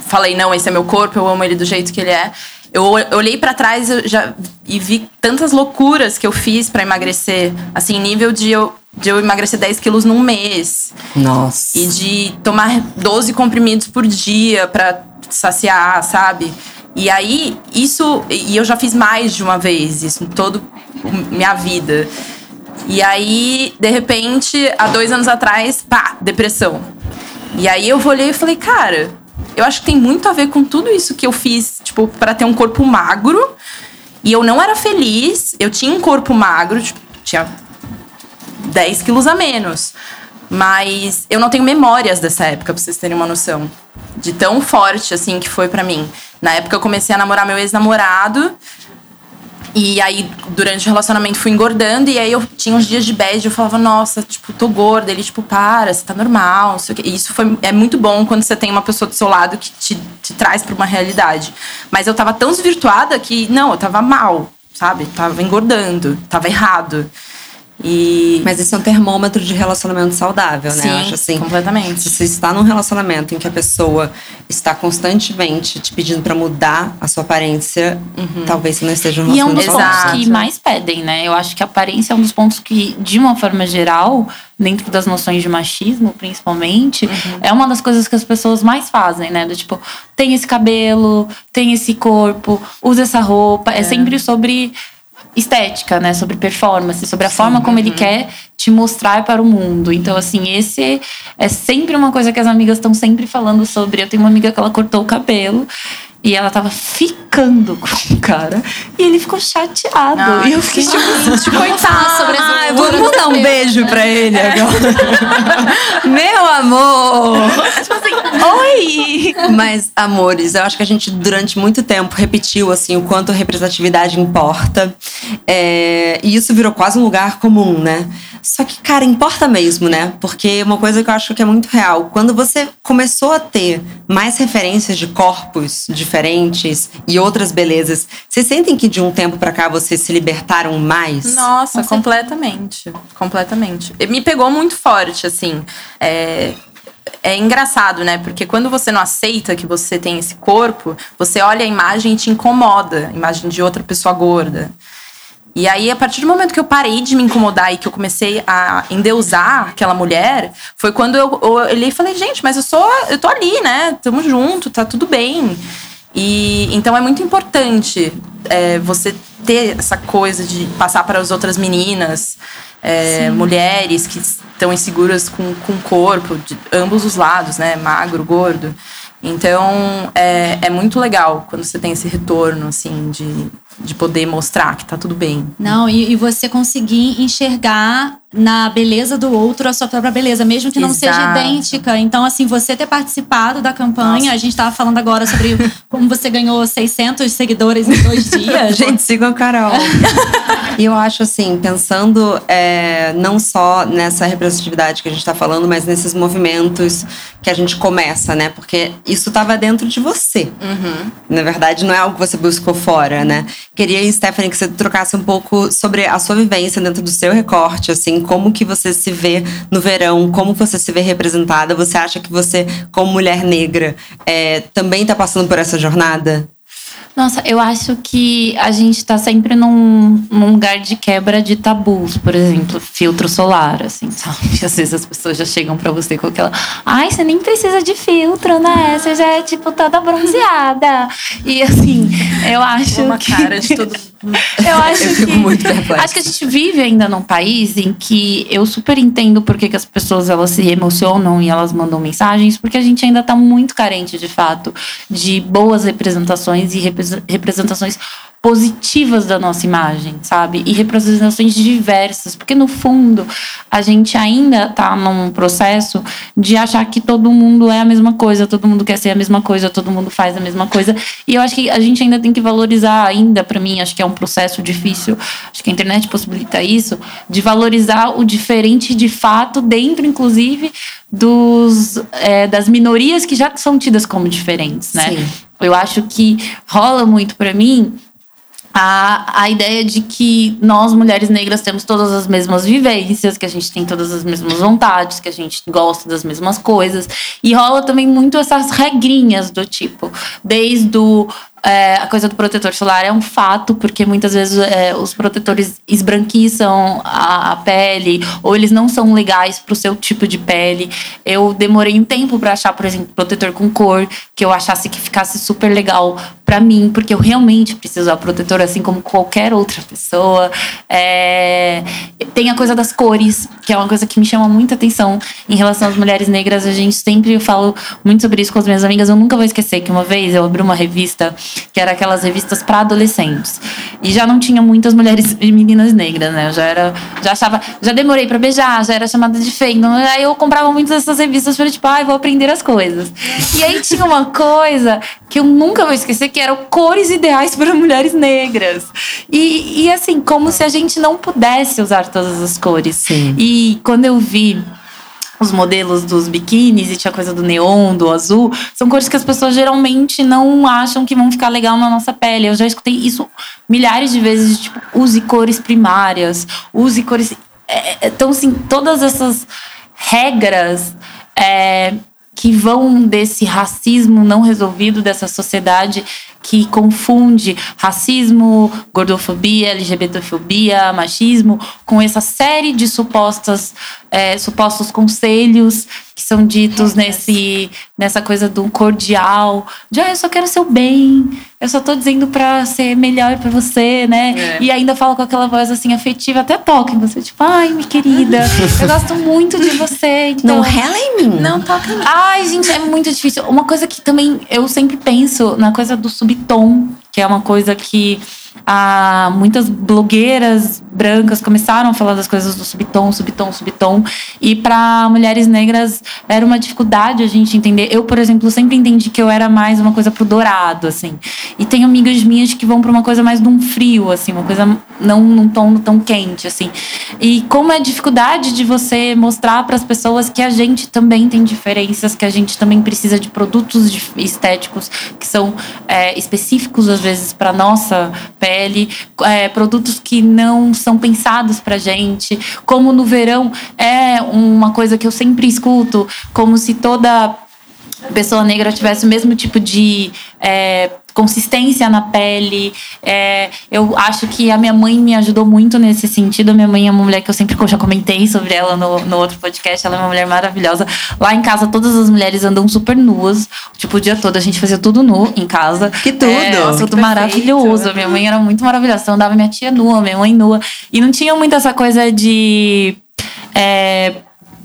falei, não, esse é meu corpo, eu amo ele do jeito que ele é. Eu olhei pra trás já, e vi tantas loucuras que eu fiz pra emagrecer. Assim, nível de eu, de eu emagrecer 10 quilos num mês. Nossa. E de tomar 12 comprimidos por dia pra saciar, sabe? E aí, isso. E eu já fiz mais de uma vez, isso em toda minha vida. E aí, de repente, há dois anos atrás, pá, depressão. E aí eu olhei e falei, cara, eu acho que tem muito a ver com tudo isso que eu fiz, tipo, pra ter um corpo magro. E eu não era feliz, eu tinha um corpo magro, tipo, tinha 10 quilos a menos. Mas eu não tenho memórias dessa época, pra vocês terem uma noção. De tão forte, assim, que foi pra mim. Na época eu comecei a namorar meu ex-namorado. E aí, durante o relacionamento, fui engordando. E aí, eu tinha uns dias de bad. Eu falava, nossa, tipo, tô gorda. Ele, tipo, para, você tá normal. Não sei o quê. E isso foi, é muito bom quando você tem uma pessoa do seu lado que te, te traz pra uma realidade. Mas eu tava tão desvirtuada que, não, eu tava mal, sabe? Tava engordando, tava errado. E. Mas isso é um termômetro de relacionamento saudável, né? Sim, Eu acho assim. completamente. Se você está num relacionamento em que a pessoa está constantemente te pedindo pra mudar a sua aparência, talvez você não esteja num E é um dos relacionamento pontos saudável. que mais pedem, né? Eu acho que a aparência é um dos pontos que, de uma forma geral, dentro das noções de machismo, principalmente, é uma das coisas que as pessoas mais fazem, né? Do tipo, tem esse cabelo, tem esse corpo, usa essa roupa. É, sempre sobre estética, né? Sobre performance, sobre a forma como ele quer te mostrar para o mundo. Então, assim, esse é sempre uma coisa que as amigas estão sempre falando sobre. Eu tenho uma amiga que ela cortou o cabelo. E ela tava ficando com o cara. E ele ficou chateado. Ai, e eu fiquei tipo, gente, coitado. sobre essa loucura vamos dar um beijo pra ele agora. [LAUGHS] Meu amor! tipo assim, oi! Mas, amores, eu acho que a gente durante muito tempo repetiu assim o quanto a representatividade importa. É, e isso virou quase um lugar comum, né? Só que, cara, importa mesmo, né? Porque uma coisa que eu acho que é muito real, quando você começou a ter mais referências de corpos diferentes e outras belezas, vocês sentem que de um tempo pra cá vocês se libertaram mais? Nossa, completamente. Completamente. E Me pegou muito forte, assim. É, é engraçado, né? Porque quando você não aceita que você tem esse corpo, você olha a imagem e te incomoda a imagem de outra pessoa gorda. E aí, a partir do momento que eu parei de me incomodar e que eu comecei a endeusar aquela mulher, foi quando eu, eu olhei e falei, gente, mas eu sou. Eu tô ali, né? Tamo junto, tá tudo bem. E então é muito importante é, você ter essa coisa de passar para as outras meninas, é, mulheres que estão inseguras com, com o corpo, de ambos os lados, né? Magro, gordo. Então é, é muito legal quando você tem esse retorno, assim, de, de poder mostrar que tá tudo bem. Não, e, e você conseguir enxergar na beleza do outro a sua própria beleza, mesmo que não seja Exato. idêntica. Então, assim, você ter participado da campanha, Nossa. a gente tava falando agora sobre [LAUGHS] como você ganhou 600 seguidores em dois [LAUGHS] dias. Gente, sigam a Carol. e [LAUGHS] eu acho assim, pensando é, não só nessa representatividade que a gente tá falando, mas nesses movimentos que a gente começa, né? Porque isso tava dentro de você. Na verdade, não é algo que você buscou fora, né? Queria, Stephanie, que você trocasse um pouco sobre a sua vivência dentro do seu recorte, assim, como que você se vê no verão, como você se vê representada. Você acha que você, como mulher negra, é, também tá passando por essa jornada? Nossa, eu acho que a gente tá sempre num, num lugar de quebra de tabus, por exemplo, filtro solar, assim, sabe? [LAUGHS] Às vezes as pessoas já chegam pra você com aquela. Ai, você nem precisa de filtro, né? Você já é, tipo, toda bronzeada. E assim, eu acho. Uma que... cara de todo Eu acho Eu que. Acho que a gente vive ainda num país em que eu super entendo por que, as pessoas elas se emocionam e elas mandam mensagens, porque a gente ainda tá muito carente, de fato, de boas representações e repre- representações positivas da nossa imagem, sabe? E representações diversas, porque no fundo a gente ainda tá num processo de achar que todo mundo é a mesma coisa, todo mundo quer ser a mesma coisa, todo mundo faz a mesma coisa. E eu acho que a gente ainda tem que valorizar ainda, para mim, acho que é um processo difícil, acho que a internet possibilita isso, de valorizar o diferente de fato dentro, inclusive, dos é, das minorias que já são tidas como diferentes, né? Sim. Eu acho que rola muito para mim a, a ideia de que nós, mulheres negras, temos todas as mesmas vivências, que a gente tem todas as mesmas vontades, que a gente gosta das mesmas coisas. E rola também muito essas regrinhas do tipo, desde o. é, a coisa do protetor solar é um fato, porque muitas vezes é, os protetores esbranquiçam a, a pele, ou eles não são legais pro seu tipo de pele. Eu demorei um tempo para achar, por exemplo, protetor com cor, que eu achasse que ficasse super legal pra mim, porque eu realmente preciso usar protetor assim como qualquer outra pessoa. É, Tem a coisa das cores, que é uma coisa que me chama muita atenção em relação às mulheres negras. A gente sempre eu falo muito sobre isso com as minhas amigas. Eu nunca vou esquecer que uma vez eu abri uma revista que era aquelas revistas para adolescentes e já não tinha muitas mulheres [LAUGHS] e meninas negras, né? Eu já era, já achava, já demorei pra beijar, já era chamada de feia. Então, aí eu comprava muitas dessas revistas para tipo, ai, vou aprender as coisas. E aí tinha uma coisa que eu nunca vou esquecer que eram cores ideais para mulheres negras. E, e assim, como se a gente não pudesse usar todas as cores. Sim. E quando eu vi os modelos dos biquínis e tinha coisa do neon, do azul, são cores que as pessoas geralmente não acham que vão ficar legal na nossa pele. Eu já escutei isso milhares de vezes, tipo, use cores primárias, use cores. é, é, Então, assim, todas essas regras é, que vão desse racismo não resolvido dessa sociedade que confunde racismo, gordofobia, LGBTfobia, machismo com essa série de supostas é, supostos conselhos que são ditos nesse nessa coisa do cordial, de ah, eu só quero seu bem, eu só tô dizendo pra ser melhor pra você, né? É. E ainda fala com aquela voz assim afetiva, até toca em você, tipo, ai, minha querida, eu gosto muito de você, então Não rela em mim. Não toca em Ai, gente, é muito difícil. Uma coisa que também eu sempre penso na coisa do subtom, que é uma coisa que ah, muitas blogueiras brancas começaram a falar das coisas do subtom, subtom, subtom. E para mulheres negras era uma dificuldade a gente entender. Eu, por exemplo, sempre entendi que eu era mais uma coisa pro dourado, assim. E tem amigas minhas que vão para uma coisa mais de um frio, assim, uma coisa não num tom tão quente, assim. E como é a dificuldade de você mostrar para as pessoas que a gente também tem diferenças, que a gente também precisa de produtos estéticos que são é, específicos às vezes para nossa pele, é, produtos que não são pensados pra gente, como no verão é uma coisa que eu sempre escuto, como se toda pessoa negra tivesse o mesmo tipo de é, consistência na pele. É, eu acho que a minha mãe me ajudou muito nesse sentido. A minha mãe é uma mulher que eu sempre já comentei sobre ela no, no outro podcast. Ela é uma mulher maravilhosa. Lá em casa, todas as mulheres andam super nuas. Tipo, o dia todo a gente fazia tudo nu em casa. Que tudo! É, nossa, tudo maravilhoso. Minha mãe era muito maravilhosa. Então, andava minha tia nua, minha mãe nua. E não tinha muito essa coisa de. é,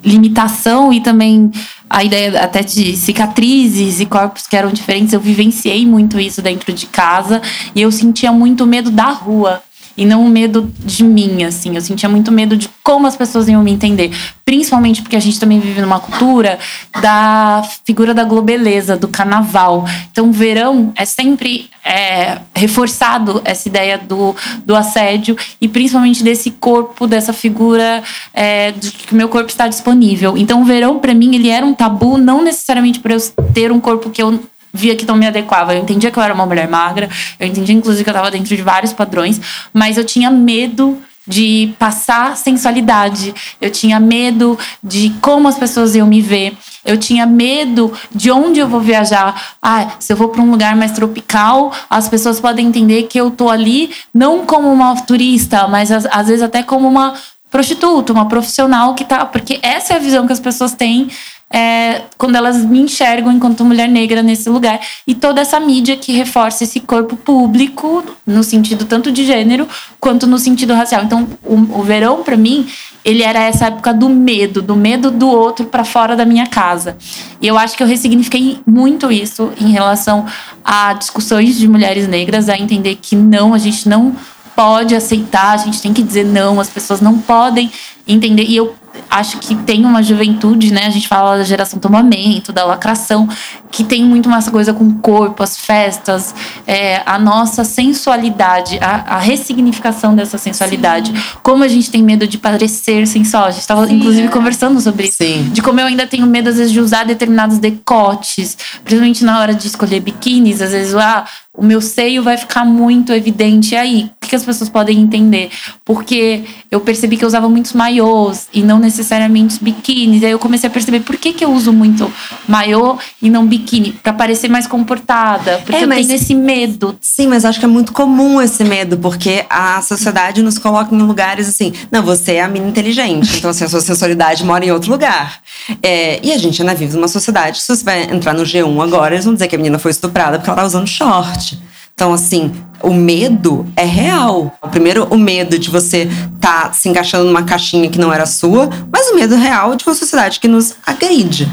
limitação e também a ideia até de cicatrizes e corpos que eram diferentes. Eu vivenciei muito isso dentro de casa e eu sentia muito medo da rua e não o medo de mim, assim. Eu sentia muito medo de como as pessoas iam me entender. Principalmente porque a gente também vive numa cultura da figura da globeleza, do carnaval. Então, verão é sempre é, reforçado essa ideia do, do assédio e principalmente desse corpo, dessa figura é, de que o meu corpo está disponível. Então, verão, para mim, ele era um tabu, não necessariamente para eu ter um corpo que eu via que não me adequava. Eu entendia que eu era uma mulher magra, eu entendia inclusive que eu estava dentro de vários padrões, mas eu tinha medo de passar sensualidade. Eu tinha medo de como as pessoas iam me ver. Eu tinha medo de onde eu vou viajar. Ah, se eu vou para um lugar mais tropical, as pessoas podem entender que eu tô ali não como uma turista, mas às, às vezes até como uma prostituta, uma profissional que tá, porque essa é a visão que as pessoas têm é, quando elas me enxergam enquanto mulher negra nesse lugar. E toda essa mídia que reforça esse corpo público, no sentido tanto de gênero quanto no sentido racial. Então, o, o verão, para mim, ele era essa época do medo, do medo do outro para fora da minha casa. E eu acho que eu ressignifiquei muito isso em relação a discussões de mulheres negras, a entender que não, a gente não pode aceitar, a gente tem que dizer não, as pessoas não podem entender. E eu acho que tem uma juventude, né? A gente fala da geração tomamento, da lacração, que tem muito mais coisa com o corpo, as festas, é, a nossa sensualidade, a, a, ressignificação dessa sensualidade. Sim. Como a gente tem medo de parecer sensual. A gente estava, inclusive, conversando sobre isso. Sim. De como eu ainda tenho medo, às vezes, de usar determinados decotes, principalmente na hora de escolher biquínis, às vezes, ah, o meu seio vai ficar muito evidente. E aí, o que as pessoas podem entender? Porque eu percebi que eu usava muitos maiôs e não necessariamente biquínis. E aí eu comecei a perceber por que, que eu uso muito maiô e não biquíni. Pra parecer mais comportada. Porque é, eu tenho esse medo. Sim, mas acho que é muito comum esse medo, porque a sociedade nos coloca em lugares assim. Não, você é a mina inteligente. Então, assim, a sua sensualidade mora em outro lugar. É, e a gente ainda vive numa sociedade. Se você vai entrar no G1 agora, eles vão dizer que a menina foi estuprada porque ela tá usando short. Então, assim, o medo é real. Primeiro, o medo de você tá se encaixando numa caixinha que não era sua, mas o medo real de uma sociedade que nos agride.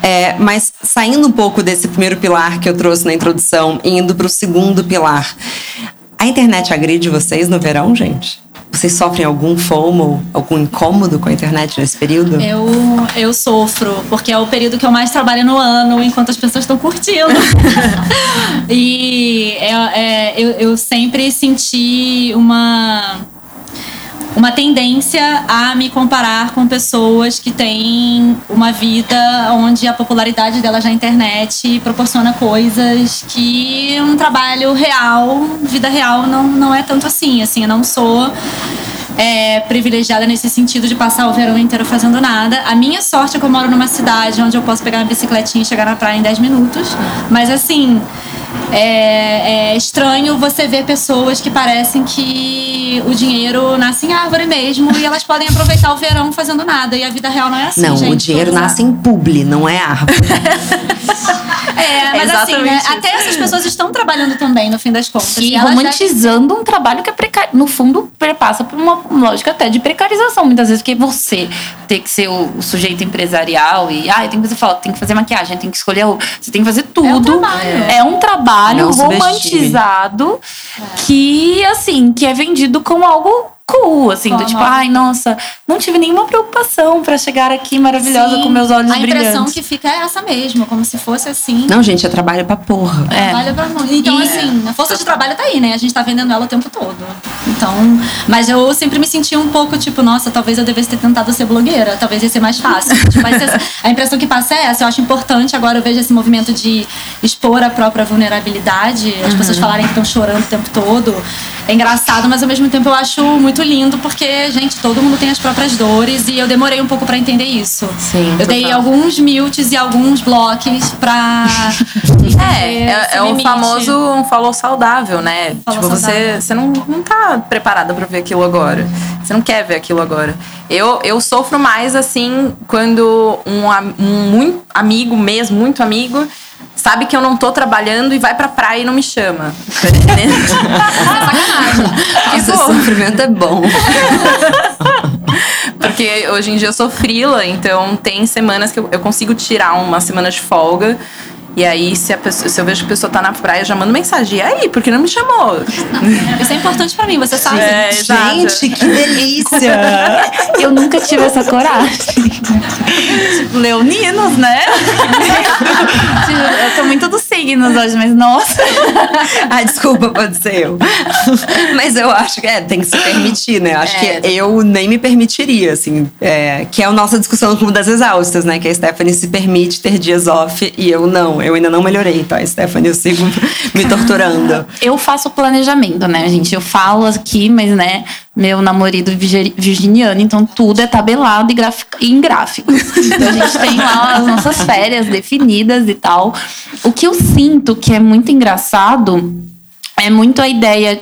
É, mas saindo um pouco desse primeiro pilar que eu trouxe na introdução indo para o segundo pilar. A internet agride vocês no verão, gente? Vocês sofrem algum FOMO, algum incômodo com a internet nesse período? Eu, eu sofro, porque é o período que eu mais trabalho no ano, enquanto as pessoas estão curtindo. [LAUGHS] e é, é, eu, eu sempre senti uma uma tendência a me comparar com pessoas que têm uma vida onde a popularidade delas na internet proporciona coisas que um trabalho real, vida real, não, não é tanto assim. Assim, eu não sou é, privilegiada nesse sentido de passar o verão inteiro fazendo nada. A minha sorte é que eu moro numa cidade onde eu posso pegar uma bicicletinha e chegar na praia em 10 minutos. Mas assim, é, é, estranho você ver pessoas que parecem que o dinheiro nasce em árvore mesmo e elas podem aproveitar o verão fazendo nada. E a vida real não é assim. Não, gente, o dinheiro nasce em publi, não é árvore. [LAUGHS] é, [LAUGHS] mas assim, né, até essas pessoas estão trabalhando também, no fim das contas. E, e romantizando um trabalho que é precário. No fundo, passa por uma lógica até de precarização, muitas vezes, porque você tem que ser o, sujeito empresarial e ah, tem que fazer tem que fazer maquiagem, tem que escolher, você tem que fazer tudo. É um trabalho. É um trabalho trabalho romantizado é. que, assim, que é vendido como algo cool, assim, do tipo, ai, nossa, não tive nenhuma preocupação para chegar aqui maravilhosa Sim, com meus olhos brilhantes. A impressão que fica é essa mesmo, como se fosse assim. Não, gente, é trabalho pra porra. É. Trabalho pra porra. Então, e, assim, a força de trabalho tá aí, né? A gente tá vendendo ela o tempo todo. Então, mas eu sempre me senti um pouco, tipo, nossa, talvez eu devesse ter tentado ser blogueira, talvez ia ser mais fácil. [LAUGHS] tipo, mas a impressão que passa é essa, eu acho importante, agora eu vejo esse movimento de expor a própria vulnerabilidade, as uhum. pessoas falarem que estão chorando o tempo todo. É engraçado, mas ao mesmo tempo eu acho muito lindo, porque, gente, todo mundo tem as próprias dores e eu demorei um pouco para entender isso. Sim. Eu dei alguns mutes e alguns blocos pra. [LAUGHS] é, é, é o famoso um falou saudável, né? Falou tipo, saudável. você, você não, não tá preparada para ver aquilo agora. Você não quer ver aquilo agora. Eu, eu sofro mais assim quando um, um muito amigo mesmo, muito amigo, sabe que eu não tô trabalhando e vai pra praia e não me chama. Tá entendendo? [LAUGHS] é sacanagem. Esse tipo, sofrimento é bom. [LAUGHS] Porque hoje em dia eu sou frila, então tem semanas que eu, eu consigo tirar uma semana de folga. E aí, se, a pessoa, se eu vejo que a pessoa tá na praia, já mando mensagem. E aí, por que não me chamou? [LAUGHS] Isso é importante pra mim, você sabe. É. Gente, que delícia! [LAUGHS] Eu nunca tive essa coragem. tipo, leoninos, né? [LAUGHS] Eu tô muito dos signos hoje, mas nossa. [LAUGHS] ah, desculpa, pode ser eu. [LAUGHS] Mas eu acho que é, tem que se permitir, né? Acho É. que eu nem me permitiria, assim. é, que é a nossa discussão no Clube das Exaustas, né? Que a Stephanie se permite ter dias off e eu não. Eu ainda não melhorei, tá? Stephanie, eu sigo [LAUGHS] me torturando. Eu faço planejamento, né, gente? Eu falo aqui, mas, né, meu namorado virgi- virginiano, então tudo é tabelado e gráfico, em gráfico. Então a gente tem lá as nossas férias definidas e tal. O que eu sinto que é muito engraçado é muito a ideia.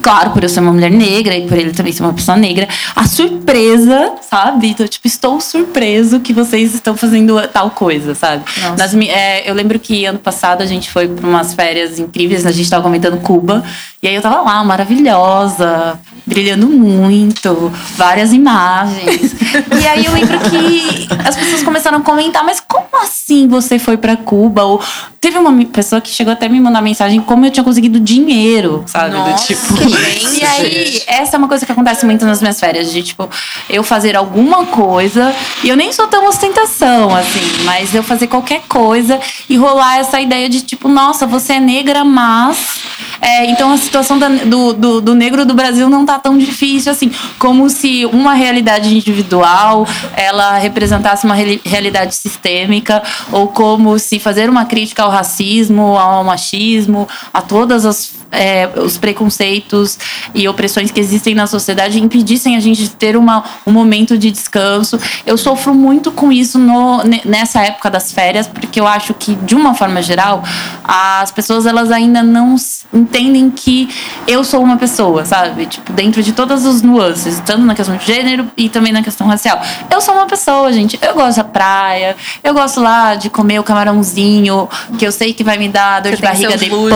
Claro, por eu ser uma mulher negra e por ele também ser uma pessoa negra, a surpresa, sabe? Então, tipo, estou surpreso que vocês estão fazendo tal coisa, sabe? Nas é, eu lembro que ano passado a gente foi para umas férias incríveis, a gente tava comentando Cuba, e aí eu tava lá, maravilhosa, brilhando muito, várias imagens. [LAUGHS] e aí eu lembro que as pessoas começaram a comentar, mas como assim você foi para Cuba? Ou teve uma pessoa que chegou até me mandar mensagem como eu tinha conseguido dinheiro, sabe? Do Nossa, tipo. gente. E aí, essa é uma coisa que acontece muito nas minhas férias, de tipo, eu fazer alguma coisa, e eu nem sou tão ostentação, assim, mas eu fazer qualquer coisa e rolar essa ideia de tipo, nossa, você é negra, mas. é, então a situação da- do, do, do negro do Brasil não tá tão difícil assim, como se uma realidade individual ela representasse uma reali- realidade sistêmica, ou como se fazer uma crítica ao racismo, ao machismo, a todas as é, os preconceitos e opressões que existem na sociedade impedissem a gente de ter uma, um momento de descanso. Eu sofro muito com isso no, ne- nessa época das férias, porque eu acho que, de uma forma geral, as pessoas elas ainda não entendem que eu sou uma pessoa, sabe? Tipo, dentro de todas as nuances, tanto na questão de gênero e também na questão racial. Eu sou uma pessoa, gente. Eu gosto da praia, eu gosto lá de comer o camarãozinho, que eu sei que vai me dar dor Você de barriga depois.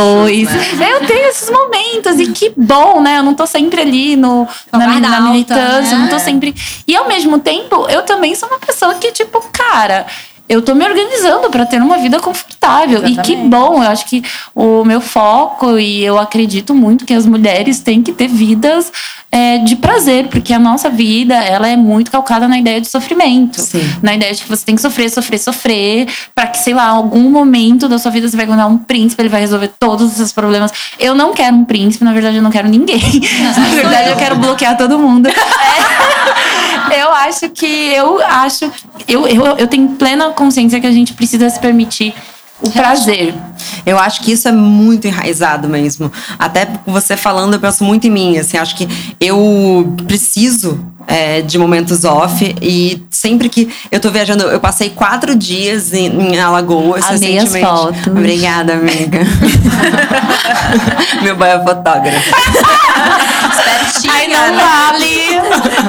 luxos, né? Eu tenho esses momentos e que bom, né? Eu não tô sempre ali no, na, na alta, militância, eu não tô né? sempre. E ao mesmo tempo, eu também sou uma pessoa que, tipo, cara. Eu tô me organizando pra ter uma vida confortável. E que Exatamente. bom, eu acho que o meu foco, e eu acredito muito que as mulheres têm que ter vidas é, de prazer, porque a nossa vida, ela é muito calcada na ideia de sofrimento. Sim. Na ideia de que você tem que sofrer, sofrer, sofrer, pra que, sei lá, algum momento da sua vida você vai encontrar um príncipe, ele vai resolver todos os seus problemas. Eu não quero um príncipe, na verdade eu não quero ninguém. [LAUGHS] na verdade eu quero bloquear todo mundo. [LAUGHS] É, eu acho que eu acho eu, eu, eu tenho plena consciência que a gente precisa se permitir o prazer. Eu acho que isso é muito enraizado mesmo. Até você falando, eu penso muito em mim. Assim, acho que eu preciso é, de momentos off e sempre que eu tô viajando, eu passei quatro dias em, em Alagoas Amei as recentemente. fotos. Obrigada, amiga. [LAUGHS] Meu boy é fotógrafo. Espertinha, né? vale.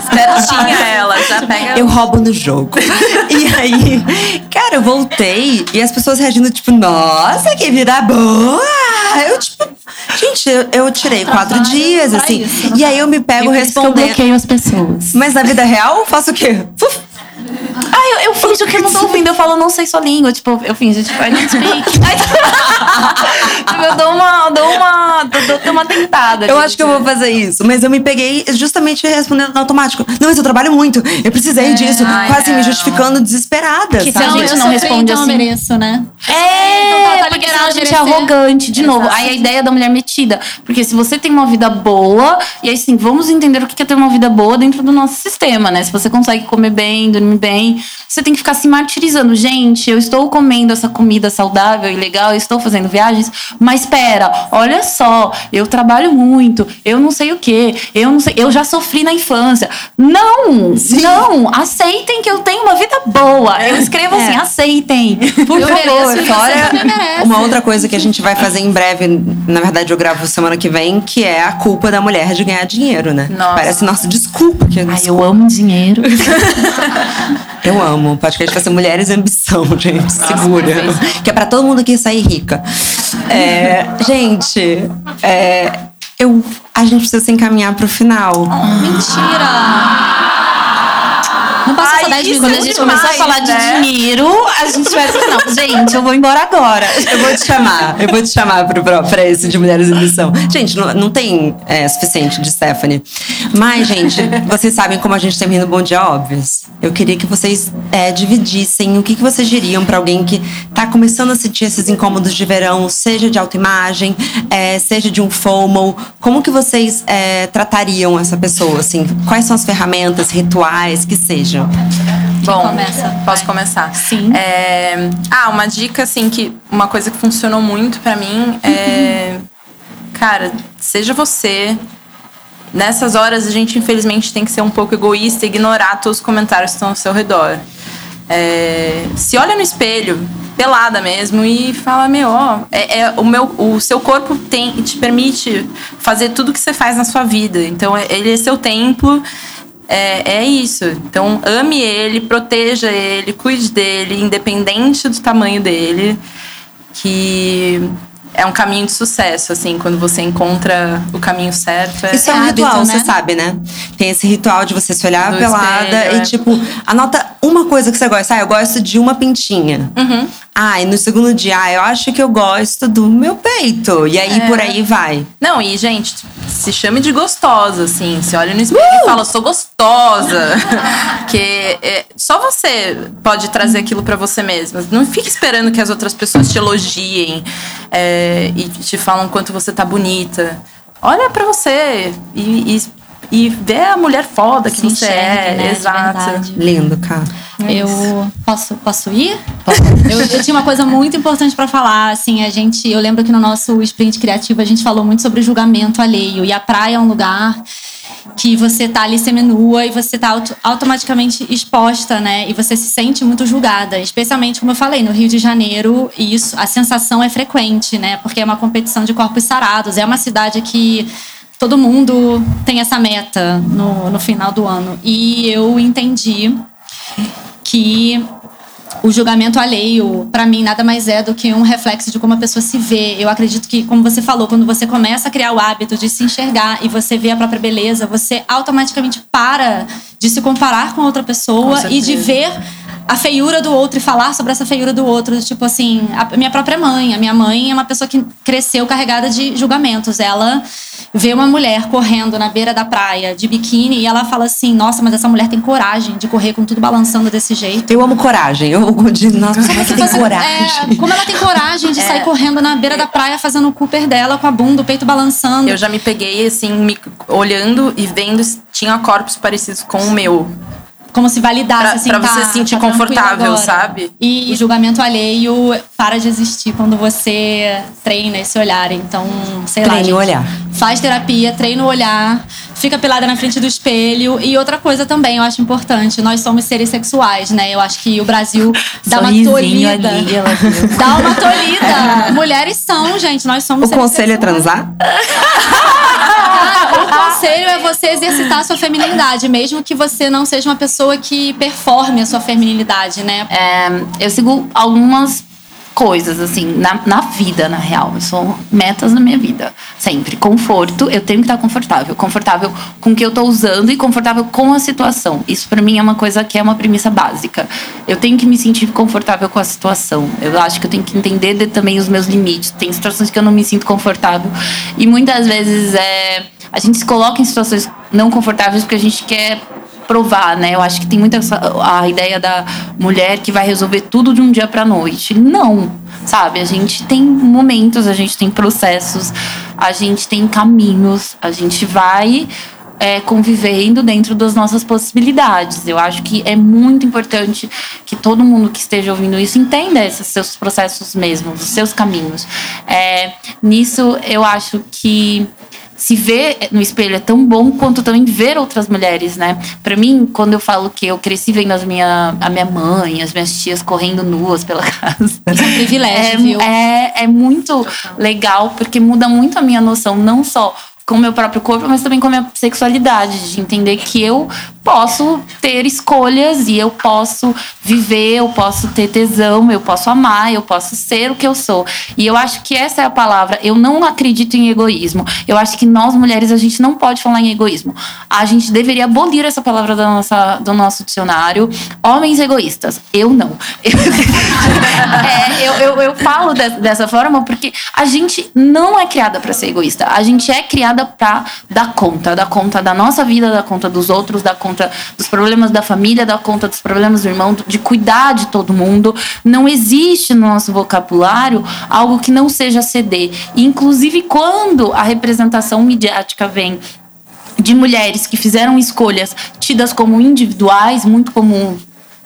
Espertinha ela, já pega. Eu roubo no jogo. [LAUGHS] e aí, cara, eu voltei e as pessoas reagindo, tipo, nossa, que vida boa! Eu, tipo, gente, eu, eu tirei quatro dias, assim. isso, e aí eu me pego E que eu respondendo. bloqueio as pessoas. Mas na vida real, faço o quê? Fuf. Ah, eu, eu finjo que eu não tô ouvindo. Eu falo, não sei sua língua. Tipo, eu finjo, tipo, I don't speak. [LAUGHS] tipo, eu dou uma, dou uma, dou, dou uma tentada. Eu gente. acho que eu vou fazer isso. Mas eu me peguei justamente respondendo no automático. Não, mas eu trabalho muito. Eu precisei disso. ai, quase me justificando desesperada. Que sabe? a gente eu não responde então assim. Eu mereço, né? É, Então tá porque liberado senão a gente é arrogante, de novo. Exato. Aí a ideia da mulher metida. Porque se você tem uma vida boa, e aí sim, vamos entender o que é ter uma vida boa dentro do nosso sistema, né? Se você consegue comer bem, dormir bem, você tem que ficar se martirizando. Gente, eu estou comendo essa comida saudável e legal, eu estou fazendo viagens, mas espera, olha só, eu trabalho muito, eu não sei o quê, eu não sei, eu já sofri na infância. Não! Não! Aceitem que eu tenho uma vida boa. Eu escrevo assim, aceitem. [LAUGHS] Por Eu favor. mereço, Fora uma outra coisa que a gente vai fazer em breve, na verdade eu gravo semana que vem, que é a culpa da mulher de ganhar dinheiro, né? Nossa. Parece, nossa, desculpa. Que Ai, eu amo dinheiro. [LAUGHS] Eu amo. O podcast vai ser Mulheres e Ambição, [LAUGHS] gente. Segura. Que é pra todo mundo aqui sair rica. É, gente, é, eu, a gente precisa se encaminhar pro final. Mentira! Passou Ai, só 10 isso minutos. Quando a gente começou a demais, falar de né? dinheiro, a gente vai. Não, gente, eu vou embora agora. Eu vou te chamar, eu vou te chamar pro, pro, pra esse de Mulheres em Missão. Gente, não, não tem é, suficiente de Stephanie. Mas, gente, vocês sabem como a gente termina o Bom Dia Óbvios. Eu queria que vocês é, dividissem o que, que vocês diriam pra alguém que tá começando a sentir esses incômodos de verão, seja de autoimagem, é, seja de um FOMO. Como que vocês é, tratariam essa pessoa, assim? Quais são as ferramentas, rituais, que Bom, começa? posso começar? Sim. É, ah, uma dica, assim, que uma coisa que funcionou muito pra mim é. Cara, seja você. Nessas horas a gente, infelizmente, tem que ser um pouco egoísta e ignorar todos os comentários que estão ao seu redor. É, se olha no espelho, pelada mesmo, e fala, meu, ó, é, é o, meu, o seu corpo tem, te permite fazer tudo que você faz na sua vida. Então, é- ele é seu templo. É, é isso. Então, ame ele, proteja ele, cuide dele, independente do tamanho dele. Que é um caminho de sucesso, assim, quando você encontra o caminho certo. É... Isso é um hábito, ritual, né? você sabe, né? Tem esse ritual de você se olhar Do pelada espelho, e, é. tipo, anota uma coisa que você gosta. Ah, eu gosto de uma pintinha. Uhum. Ah, e no segundo dia, ah, eu acho que eu gosto do meu peito. E aí, É. por aí vai. Não, e, gente, se chame de gostosa, assim. Você olha no espelho e fala, sou gostosa. [LAUGHS] Porque é, só você pode trazer aquilo pra você mesma. Não fique esperando que as outras pessoas te elogiem é, e te falam quanto você tá bonita. Olha pra você e, e, e vê a mulher foda que Se você é. né, Exato. Lindo, cara. Eu posso, posso ir? Eu, eu tinha uma coisa muito importante pra falar, assim, a gente, eu lembro que no nosso sprint criativo a gente falou muito sobre julgamento alheio e a praia é um lugar que você tá ali seminua e você tá auto- automaticamente exposta, né? E você se sente muito julgada, especialmente como eu falei, no Rio de Janeiro, isso, a sensação é frequente, né? Porque é uma competição de corpos sarados, é uma cidade que todo mundo tem essa meta no, no final do ano. E eu entendi que o julgamento alheio, pra mim, nada mais é do que um reflexo de como a pessoa se vê. Eu acredito que, como você falou, quando você começa a criar o hábito de se enxergar e você vê a própria beleza, você automaticamente para de se comparar com outra pessoa Com e de ver a feiura do outro e falar sobre essa feiura do outro. Tipo assim, a minha própria mãe. A minha mãe é uma pessoa que cresceu carregada de julgamentos. Ela vê uma mulher correndo na beira da praia de biquíni e ela fala assim: Nossa, mas essa mulher tem coragem de correr com tudo balançando desse jeito. Eu amo coragem. Eu digo, [LAUGHS] nossa, como é que tem Você- coragem? é, como ela tem coragem de sair correndo na beira da praia fazendo o Cooper dela com a bunda, o peito balançando. Eu já me peguei, assim, me olhando e vendo se tinha corpos parecidos com o meu. Como se validasse, Pra- assim, pra tá, você se sentir tá confortável, agora. sabe? E julgamento alheio para de existir quando você treina esse olhar. Então, sei lá. Treine o olhar. Faz terapia, treina o olhar, fica pelada na frente do espelho. E outra coisa também, eu acho importante, nós somos seres sexuais, né? Eu acho que o Brasil dá uma tolhida. ali, ela viu. [LAUGHS] Dá uma tolhida. Mulheres são, gente, nós somos O seres conselho é sexuais. transar? [LAUGHS] Conselho é você exercitar a sua feminilidade, mesmo que você não seja uma pessoa que performe a sua feminilidade, né? É, eu sigo algumas coisas, assim, na, na vida, na real. São metas na minha vida. Sempre. Conforto, eu tenho que estar confortável. Confortável com o que eu tô usando e confortável com a situação. Isso pra mim é uma coisa que é uma premissa básica. Eu tenho que me sentir confortável com a situação. Eu acho que eu tenho que entender de- também os meus limites. Tem situações que eu não me sinto confortável. E muitas vezes é, a gente se coloca em situações não confortáveis porque a gente quer provar, né? Eu acho que tem muita a ideia da mulher que vai resolver tudo de um dia pra noite. Não, sabe? A gente tem momentos, a gente tem processos, a gente tem caminhos, a gente vai é, convivendo dentro das nossas possibilidades. Eu acho que é muito importante que todo mundo que esteja ouvindo isso entenda esses seus processos mesmos, os seus caminhos. É, nisso, eu acho que se ver no espelho é tão bom quanto também ver outras mulheres, né? Pra mim, quando eu falo que eu cresci vendo as minha, a minha mãe, as minhas tias correndo nuas pela [LAUGHS] casa. Isso é um privilégio, É, viu? é, é muito legal, porque muda muito a minha noção, não só com o meu próprio corpo, mas também com a minha sexualidade, de entender que eu posso ter escolhas e eu posso viver, eu posso ter tesão, eu posso amar, eu posso ser o que eu sou. E eu acho que essa é a palavra. Eu não acredito em egoísmo. Eu acho que nós mulheres a gente não pode falar em egoísmo. A gente deveria abolir essa palavra da nossa, do nosso dicionário. Homens egoístas. Eu não. [LAUGHS] é, eu, eu, eu, falo de, dessa forma porque a gente não é criada para ser egoísta. A gente é criada para dar conta, dar conta da nossa vida, dar conta dos outros, dar conta dos problemas da família, dar conta dos problemas do irmão, de cuidar de todo mundo. Não existe no nosso vocabulário algo que não seja ceder. E, inclusive, quando a representação midiática vem de mulheres que fizeram escolhas tidas como individuais, muito comum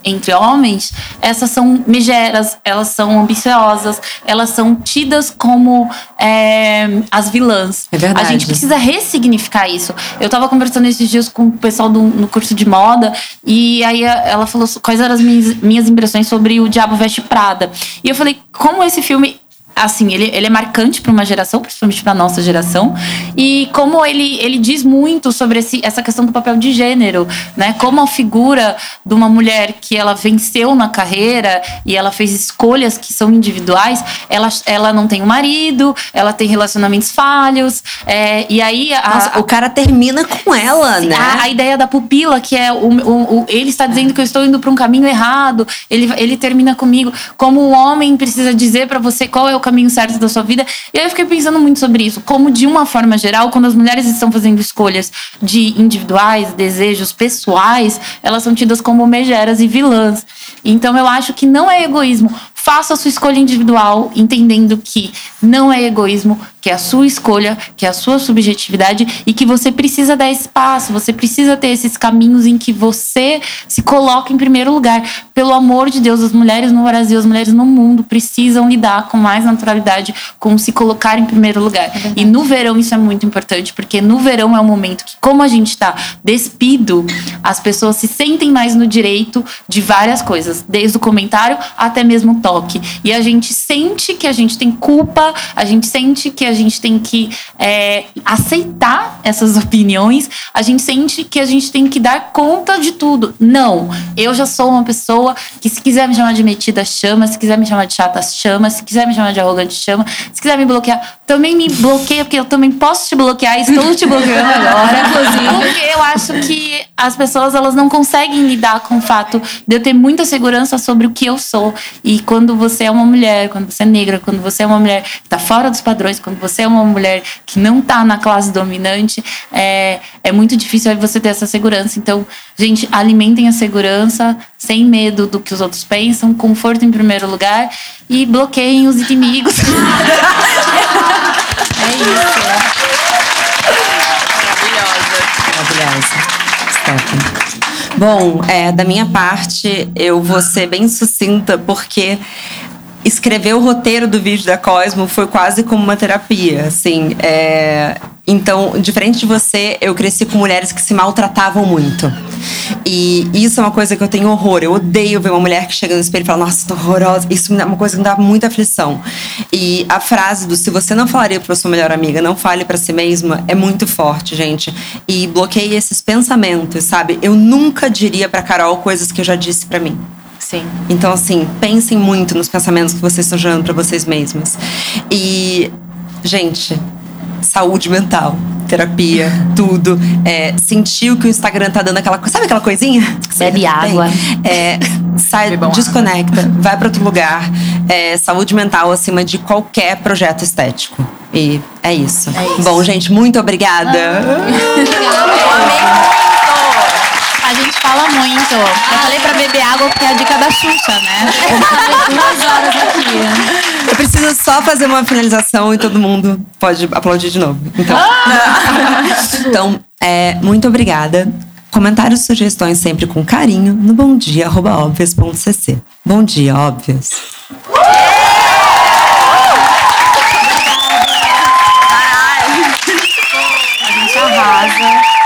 entre homens, essas são megeras, elas são ambiciosas, elas são tidas como é, as vilãs. É verdade. A gente precisa ressignificar isso. Eu estava conversando esses dias com o pessoal do, no curso de moda e aí ela falou quais eram as minhas, minhas impressões sobre o Diabo Veste Prada. E eu falei, como esse filme assim, ele, ele é marcante para uma geração, principalmente para nossa geração, e como ele, ele diz muito sobre esse, essa questão do papel de gênero, né? Como a figura de uma mulher que ela venceu na carreira e ela fez escolhas que são individuais, ela, ela não tem um marido, ela tem relacionamentos falhos, é, e aí... A, Nossa, o cara termina com ela, né? A, a, ideia da pupila, que é o, o, o ele está dizendo que eu estou indo para um caminho errado, ele, ele termina comigo, como o homem precisa dizer para você qual é o caminho certo da sua vida. E aí eu fiquei pensando muito sobre isso. Como, de uma forma geral, quando as mulheres estão fazendo escolhas de individuais, desejos pessoais, elas são tidas como megeras e vilãs. Então eu acho que não é egoísmo. Faça a sua escolha individual, entendendo que não é egoísmo, que é a sua escolha, que é a sua subjetividade e que você precisa dar espaço, você precisa ter esses caminhos em que você se coloca em primeiro lugar. Pelo amor de Deus, as mulheres no Brasil, as mulheres no mundo precisam lidar com mais naturalidade com se colocar em primeiro lugar. É e no verão isso é muito importante, porque no verão é um momento que, como a gente está despido, as pessoas se sentem mais no direito de várias coisas, desde o comentário até mesmo o toque. E a gente sente que a gente tem culpa, a gente sente que a gente tem que é, aceitar essas opiniões, a gente sente que a gente tem que dar conta de tudo. Não, eu já sou uma pessoa que se quiser me chamar de metida, chama, se quiser me chamar de chata, chama, se quiser me chamar de arrogante, chama, se quiser me bloquear, também me bloqueia, porque eu também posso te bloquear, estou te bloqueando [LAUGHS] agora, inclusive, porque eu acho que as pessoas elas não conseguem lidar com o fato de eu ter muita segurança sobre o que eu sou. E quando você é uma mulher, quando você é negra, quando você é uma mulher que está fora dos padrões, quando você é uma mulher que não está na classe dominante, é, é muito difícil você ter essa segurança. Então, gente, alimentem a segurança sem medo do que os outros pensam, conforto em primeiro lugar e bloqueiem os inimigos. [LAUGHS] é isso. Maravilhosa. Bom, é, da minha parte, eu vou ser bem sucinta, porque escrever o roteiro do vídeo da Cosmo foi quase como uma terapia, assim. É... Então, diferente de você, eu cresci com mulheres que se maltratavam muito. E isso é uma coisa que eu tenho horror. Eu odeio ver uma mulher que chega no espelho e fala, nossa, tô horrorosa. Isso é uma coisa que me dá muita aflição. E a frase do se você não falaria pra sua melhor amiga, não fale para si mesma, é muito forte, gente. E bloqueie esses pensamentos, sabe? Eu nunca diria pra Carol coisas que eu já disse para mim. Sim. Então, assim, pensem muito nos pensamentos que vocês estão gerando para vocês mesmas. E, gente, saúde mental, terapia, [LAUGHS] tudo. É, sentiu que o Instagram tá dando aquela coisa. Sabe aquela coisinha? Bebe água. É, sai, desconecta, água. [LAUGHS] vai para outro lugar. É, saúde mental acima de qualquer projeto estético. E é isso. É isso. Bom, gente, muito obrigada. Ah, obrigada. [LAUGHS] Gente fala muito. Eu falei pra beber água porque é a dica da Xuxa, né? [LAUGHS] Duas horas aqui. Eu preciso só fazer uma finalização e todo mundo pode aplaudir de novo. Então, ah! então é, muito obrigada. Comentários e sugestões sempre com carinho no bomdia.obvious.cc. Bom dia, óbvios. A gente arrasa.